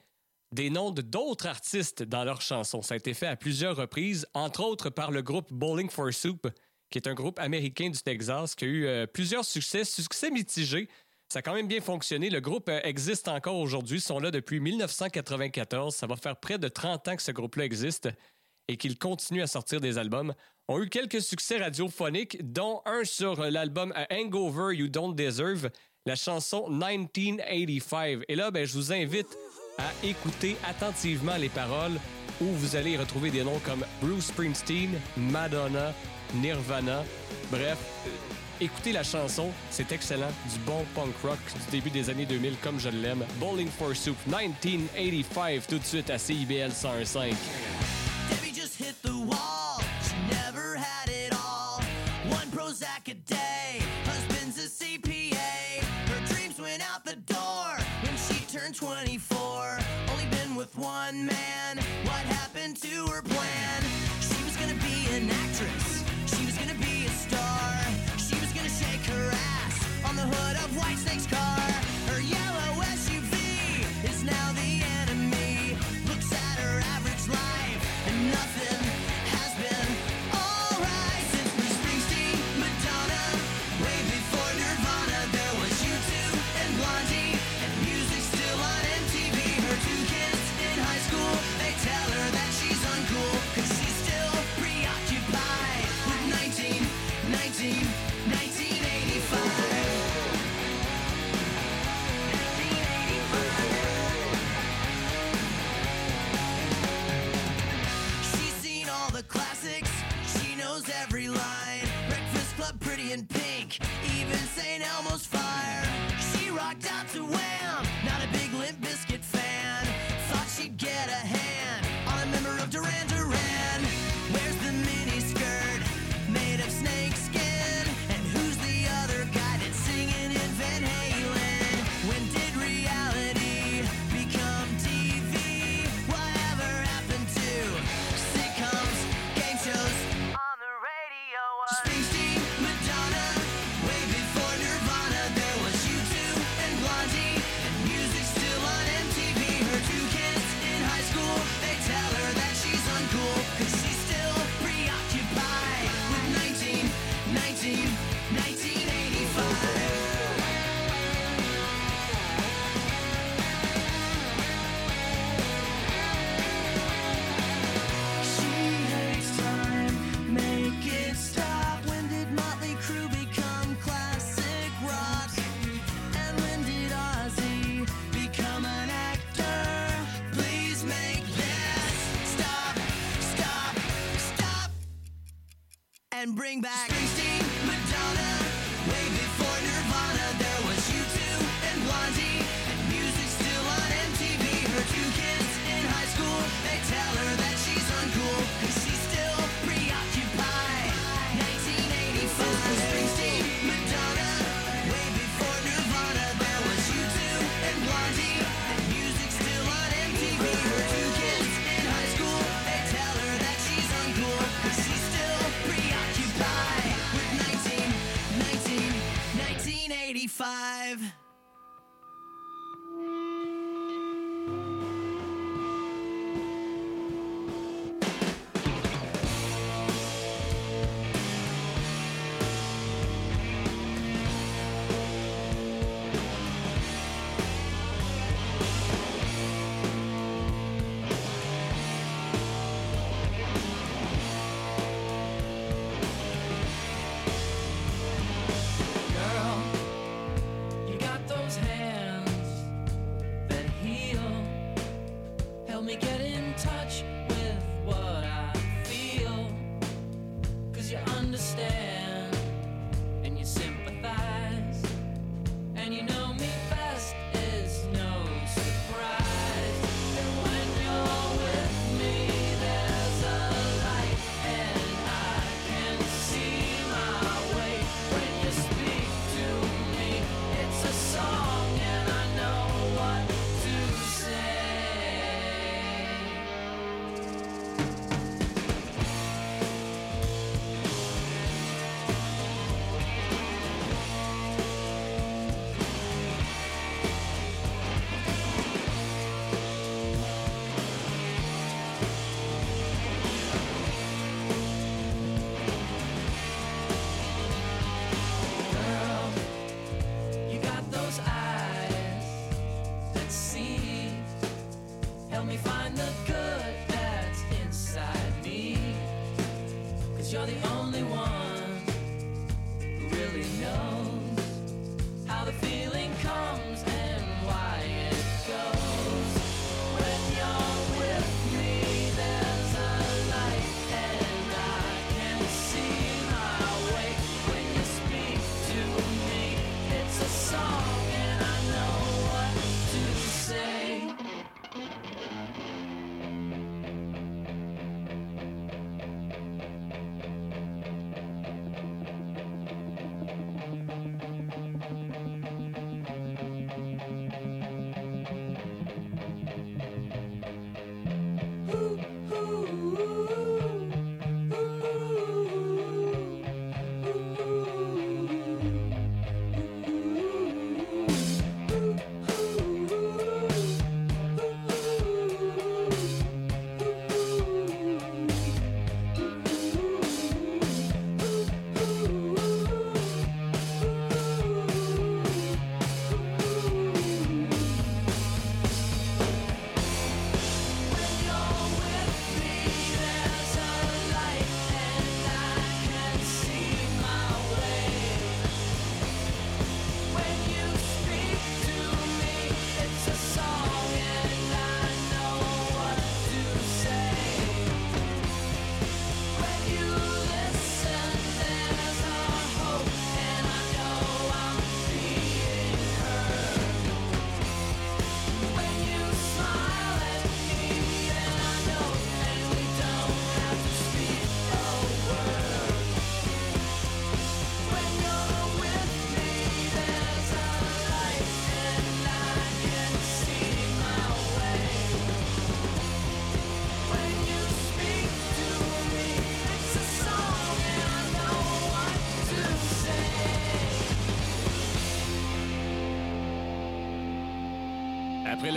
S6: des noms de d'autres artistes dans leurs chansons. Ça a été fait à plusieurs reprises, entre autres par le groupe Bowling for Soup, qui est un groupe américain du Texas qui a eu euh, plusieurs succès, succès mitigés. Ça a quand même bien fonctionné. Le groupe euh, existe encore aujourd'hui. Ils sont là depuis 1994. Ça va faire près de 30 ans que ce groupe-là existe et qu'il continue à sortir des albums. Ont eu quelques succès radiophoniques, dont un sur euh, l'album Hangover You Don't Deserve, la chanson 1985. Et là, ben, je vous invite à écouter attentivement les paroles où vous allez retrouver des noms comme Bruce Springsteen, Madonna, Nirvana. Bref, euh, écoutez la chanson, c'est excellent, du bon punk rock du début des années 2000 comme je l'aime. Bowling for Soup 1985 tout de suite à CIBL 105.
S21: Debbie just 24. Only been with one man. What happened to her plan? She was gonna be an actress. She was gonna be a star. She was gonna shake her ass on the hood of Whitesnake's car. Her yellow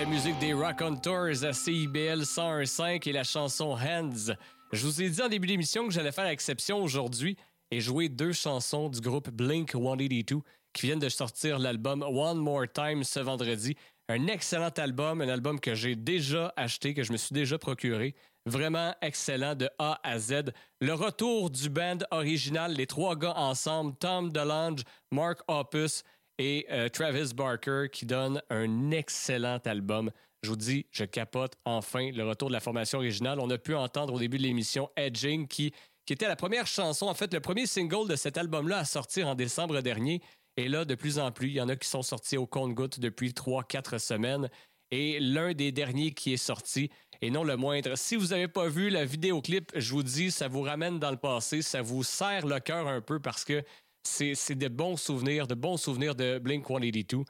S6: musique des Rock on Tours à CIBL 101.5 et la chanson Hands, je vous ai dit en début d'émission que j'allais faire exception aujourd'hui et jouer deux chansons du groupe Blink 182 qui viennent de sortir l'album One More Time ce vendredi. Un excellent album, un album que j'ai déjà acheté, que je me suis déjà procuré. Vraiment excellent de A à Z. Le retour du band original, les trois gars ensemble, Tom DeLonge, Mark Opus et euh, Travis Barker qui donne un excellent album. Je vous dis, je capote enfin le retour de la formation originale. On a pu entendre au début de l'émission Edging qui, qui était la première chanson, en fait le premier single de cet album-là à sortir en décembre dernier. Et là, de plus en plus, il y en a qui sont sortis au compte-gouttes depuis 3-4 semaines. Et l'un des derniers qui est sorti, et non le moindre. Si vous n'avez pas vu la vidéoclip, je vous dis, ça vous ramène dans le passé, ça vous serre le cœur un peu parce que c'est de bons souvenirs, de bons souvenirs de Blink 182.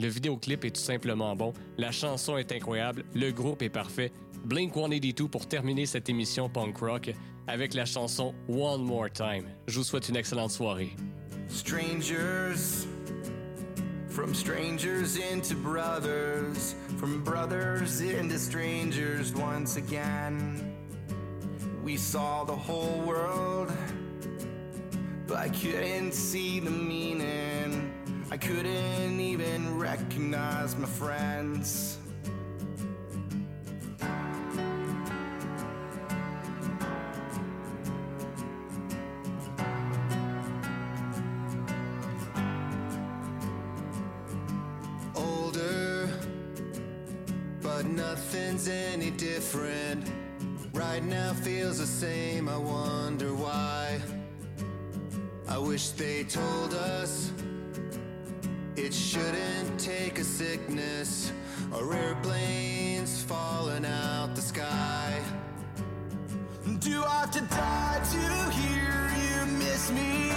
S6: Le vidéoclip est tout simplement bon. La chanson est incroyable. Le groupe est parfait. Blink 182 pour terminer cette émission punk rock avec la chanson One More Time. Je vous souhaite une excellente soirée.
S8: Strangers, from strangers into brothers, from brothers into strangers once again. We saw the whole world, but I couldn't see the meaning. I couldn't even recognize my friends. Older, but nothing's any different. Right now feels the same, I wonder why wish they told us it shouldn't take a sickness or airplanes falling out the sky. Do I have to die to hear you miss me?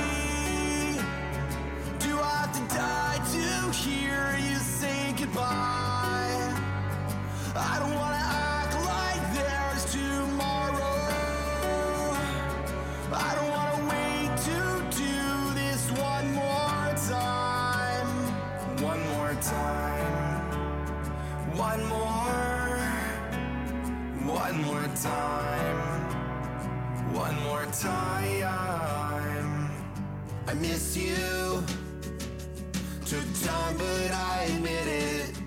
S8: Do I have to die to hear you say goodbye? I don't wanna. time. One more, one more time. One more time. I miss you. Took time, but I admit it.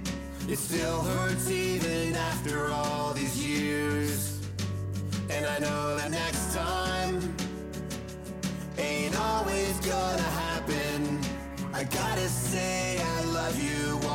S8: It still hurts even after all these years. And I know that next time ain't always gonna happen. I gotta say I love you.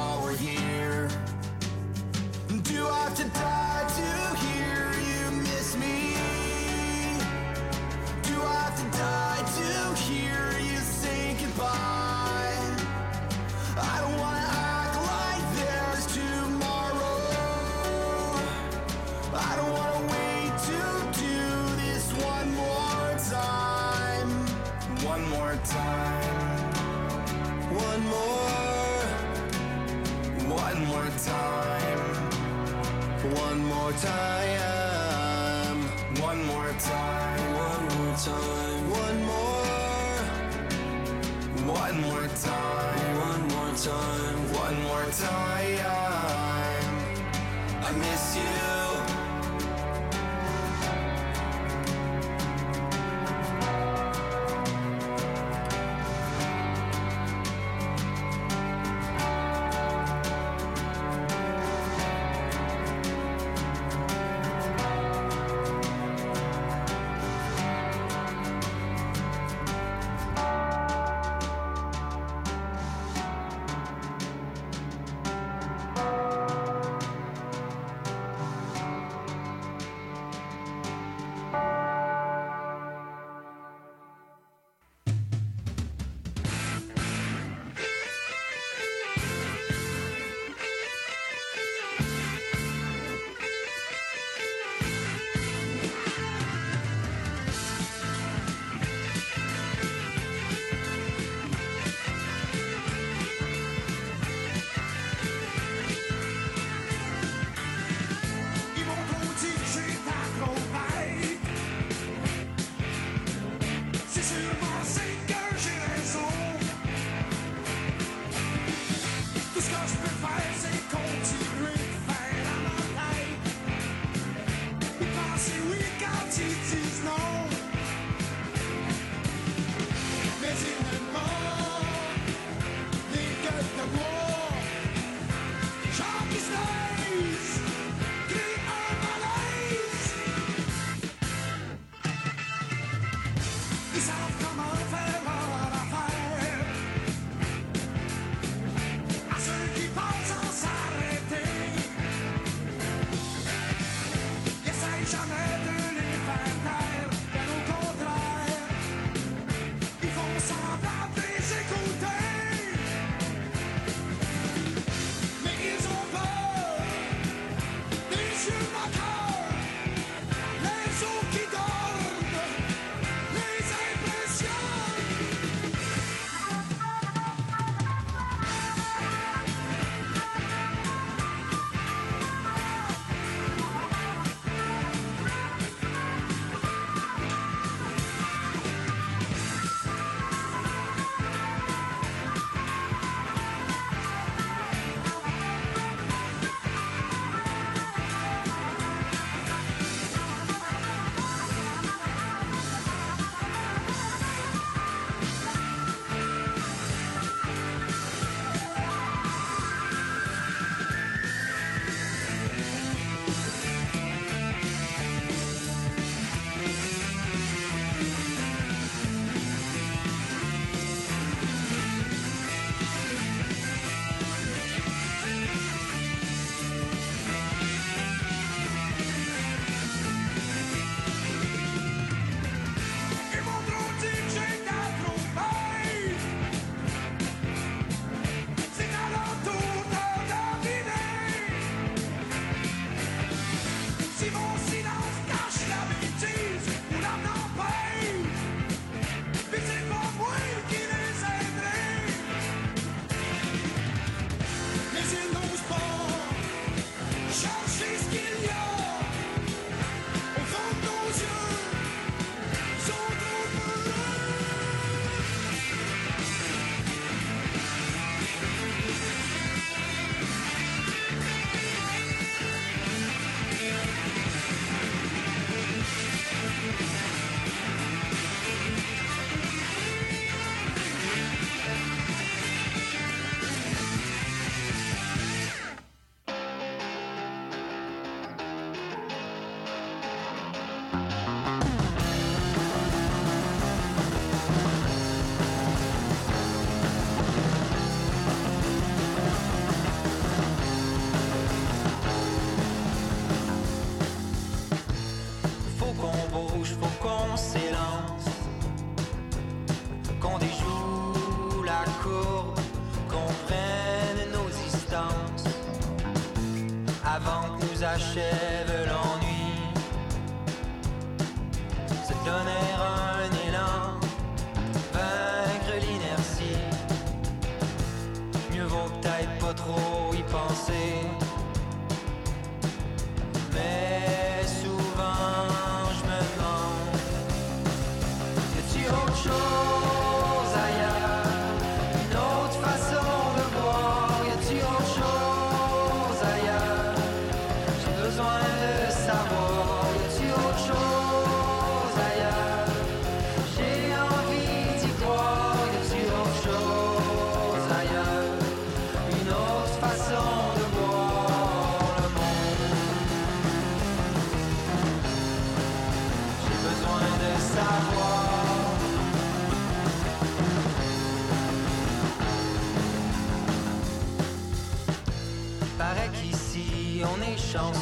S22: chance.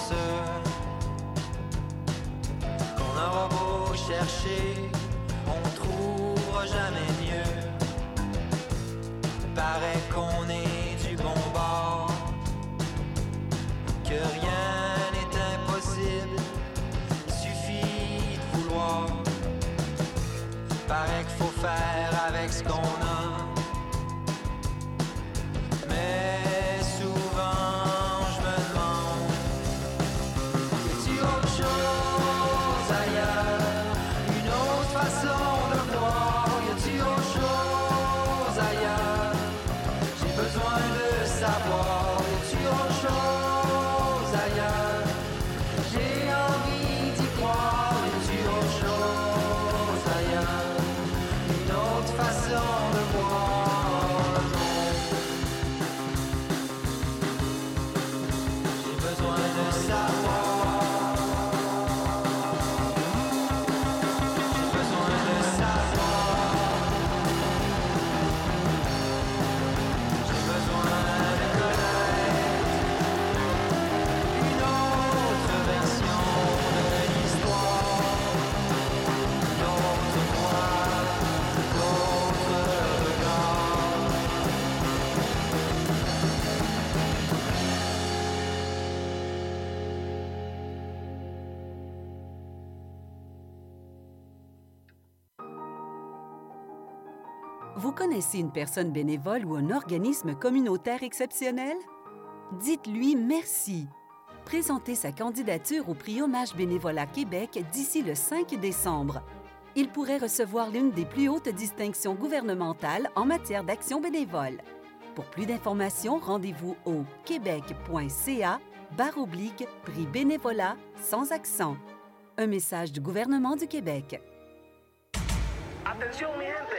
S22: Connaissez une personne bénévole ou un organisme communautaire exceptionnel? Dites-lui merci. Présentez sa candidature au prix Hommage Bénévolat Québec d'ici le 5 décembre. Il pourrait recevoir l'une des plus hautes distinctions gouvernementales en matière d'action bénévole. Pour plus d'informations, rendez-vous au québec.ca oblique prix bénévolat sans accent. Un message du gouvernement du Québec.
S23: Atención mi gente,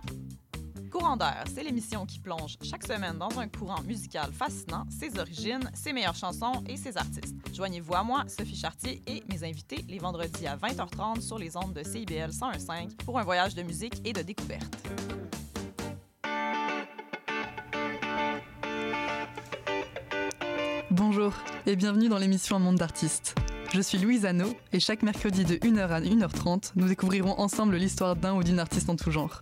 S24: Courant c'est l'émission qui plonge chaque semaine dans un courant musical fascinant, ses origines, ses meilleures chansons et ses artistes. Joignez-vous à moi, Sophie Chartier et mes invités les vendredis à 20h30 sur les ondes de CIBL 101.5 pour un voyage de musique et de découverte.
S15: Bonjour et bienvenue dans l'émission Un monde d'artistes. Je suis Louise Anneau et chaque mercredi de 1h à 1h30, nous découvrirons ensemble l'histoire d'un ou d'une artiste en tout genre.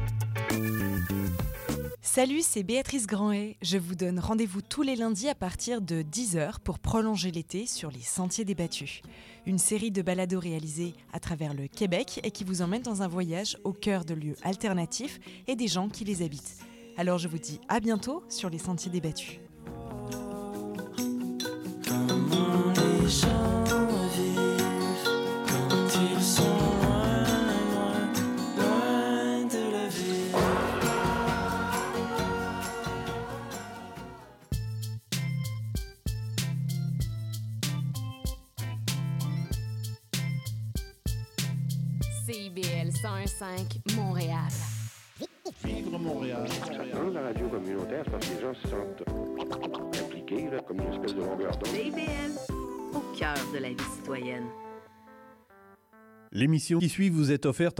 S16: Salut, c'est Béatrice Grandet. Je vous donne rendez-vous tous les lundis à partir de 10h pour prolonger l'été sur les Sentiers débattus. Une série de balados réalisés à travers le Québec et qui vous emmène dans un voyage au cœur de lieux alternatifs et des gens qui les habitent. Alors je vous dis à bientôt sur les Sentiers débattus.
S1: 101.5 Montréal.
S25: Vivre Montréal.
S26: Dans la radio communautaire, parce que les gens se sentent impliqués, là, comme une espèce de longueur d'onde.
S27: CIBL, au cœur de la vie citoyenne.
S28: L'émission qui suit vous est offerte en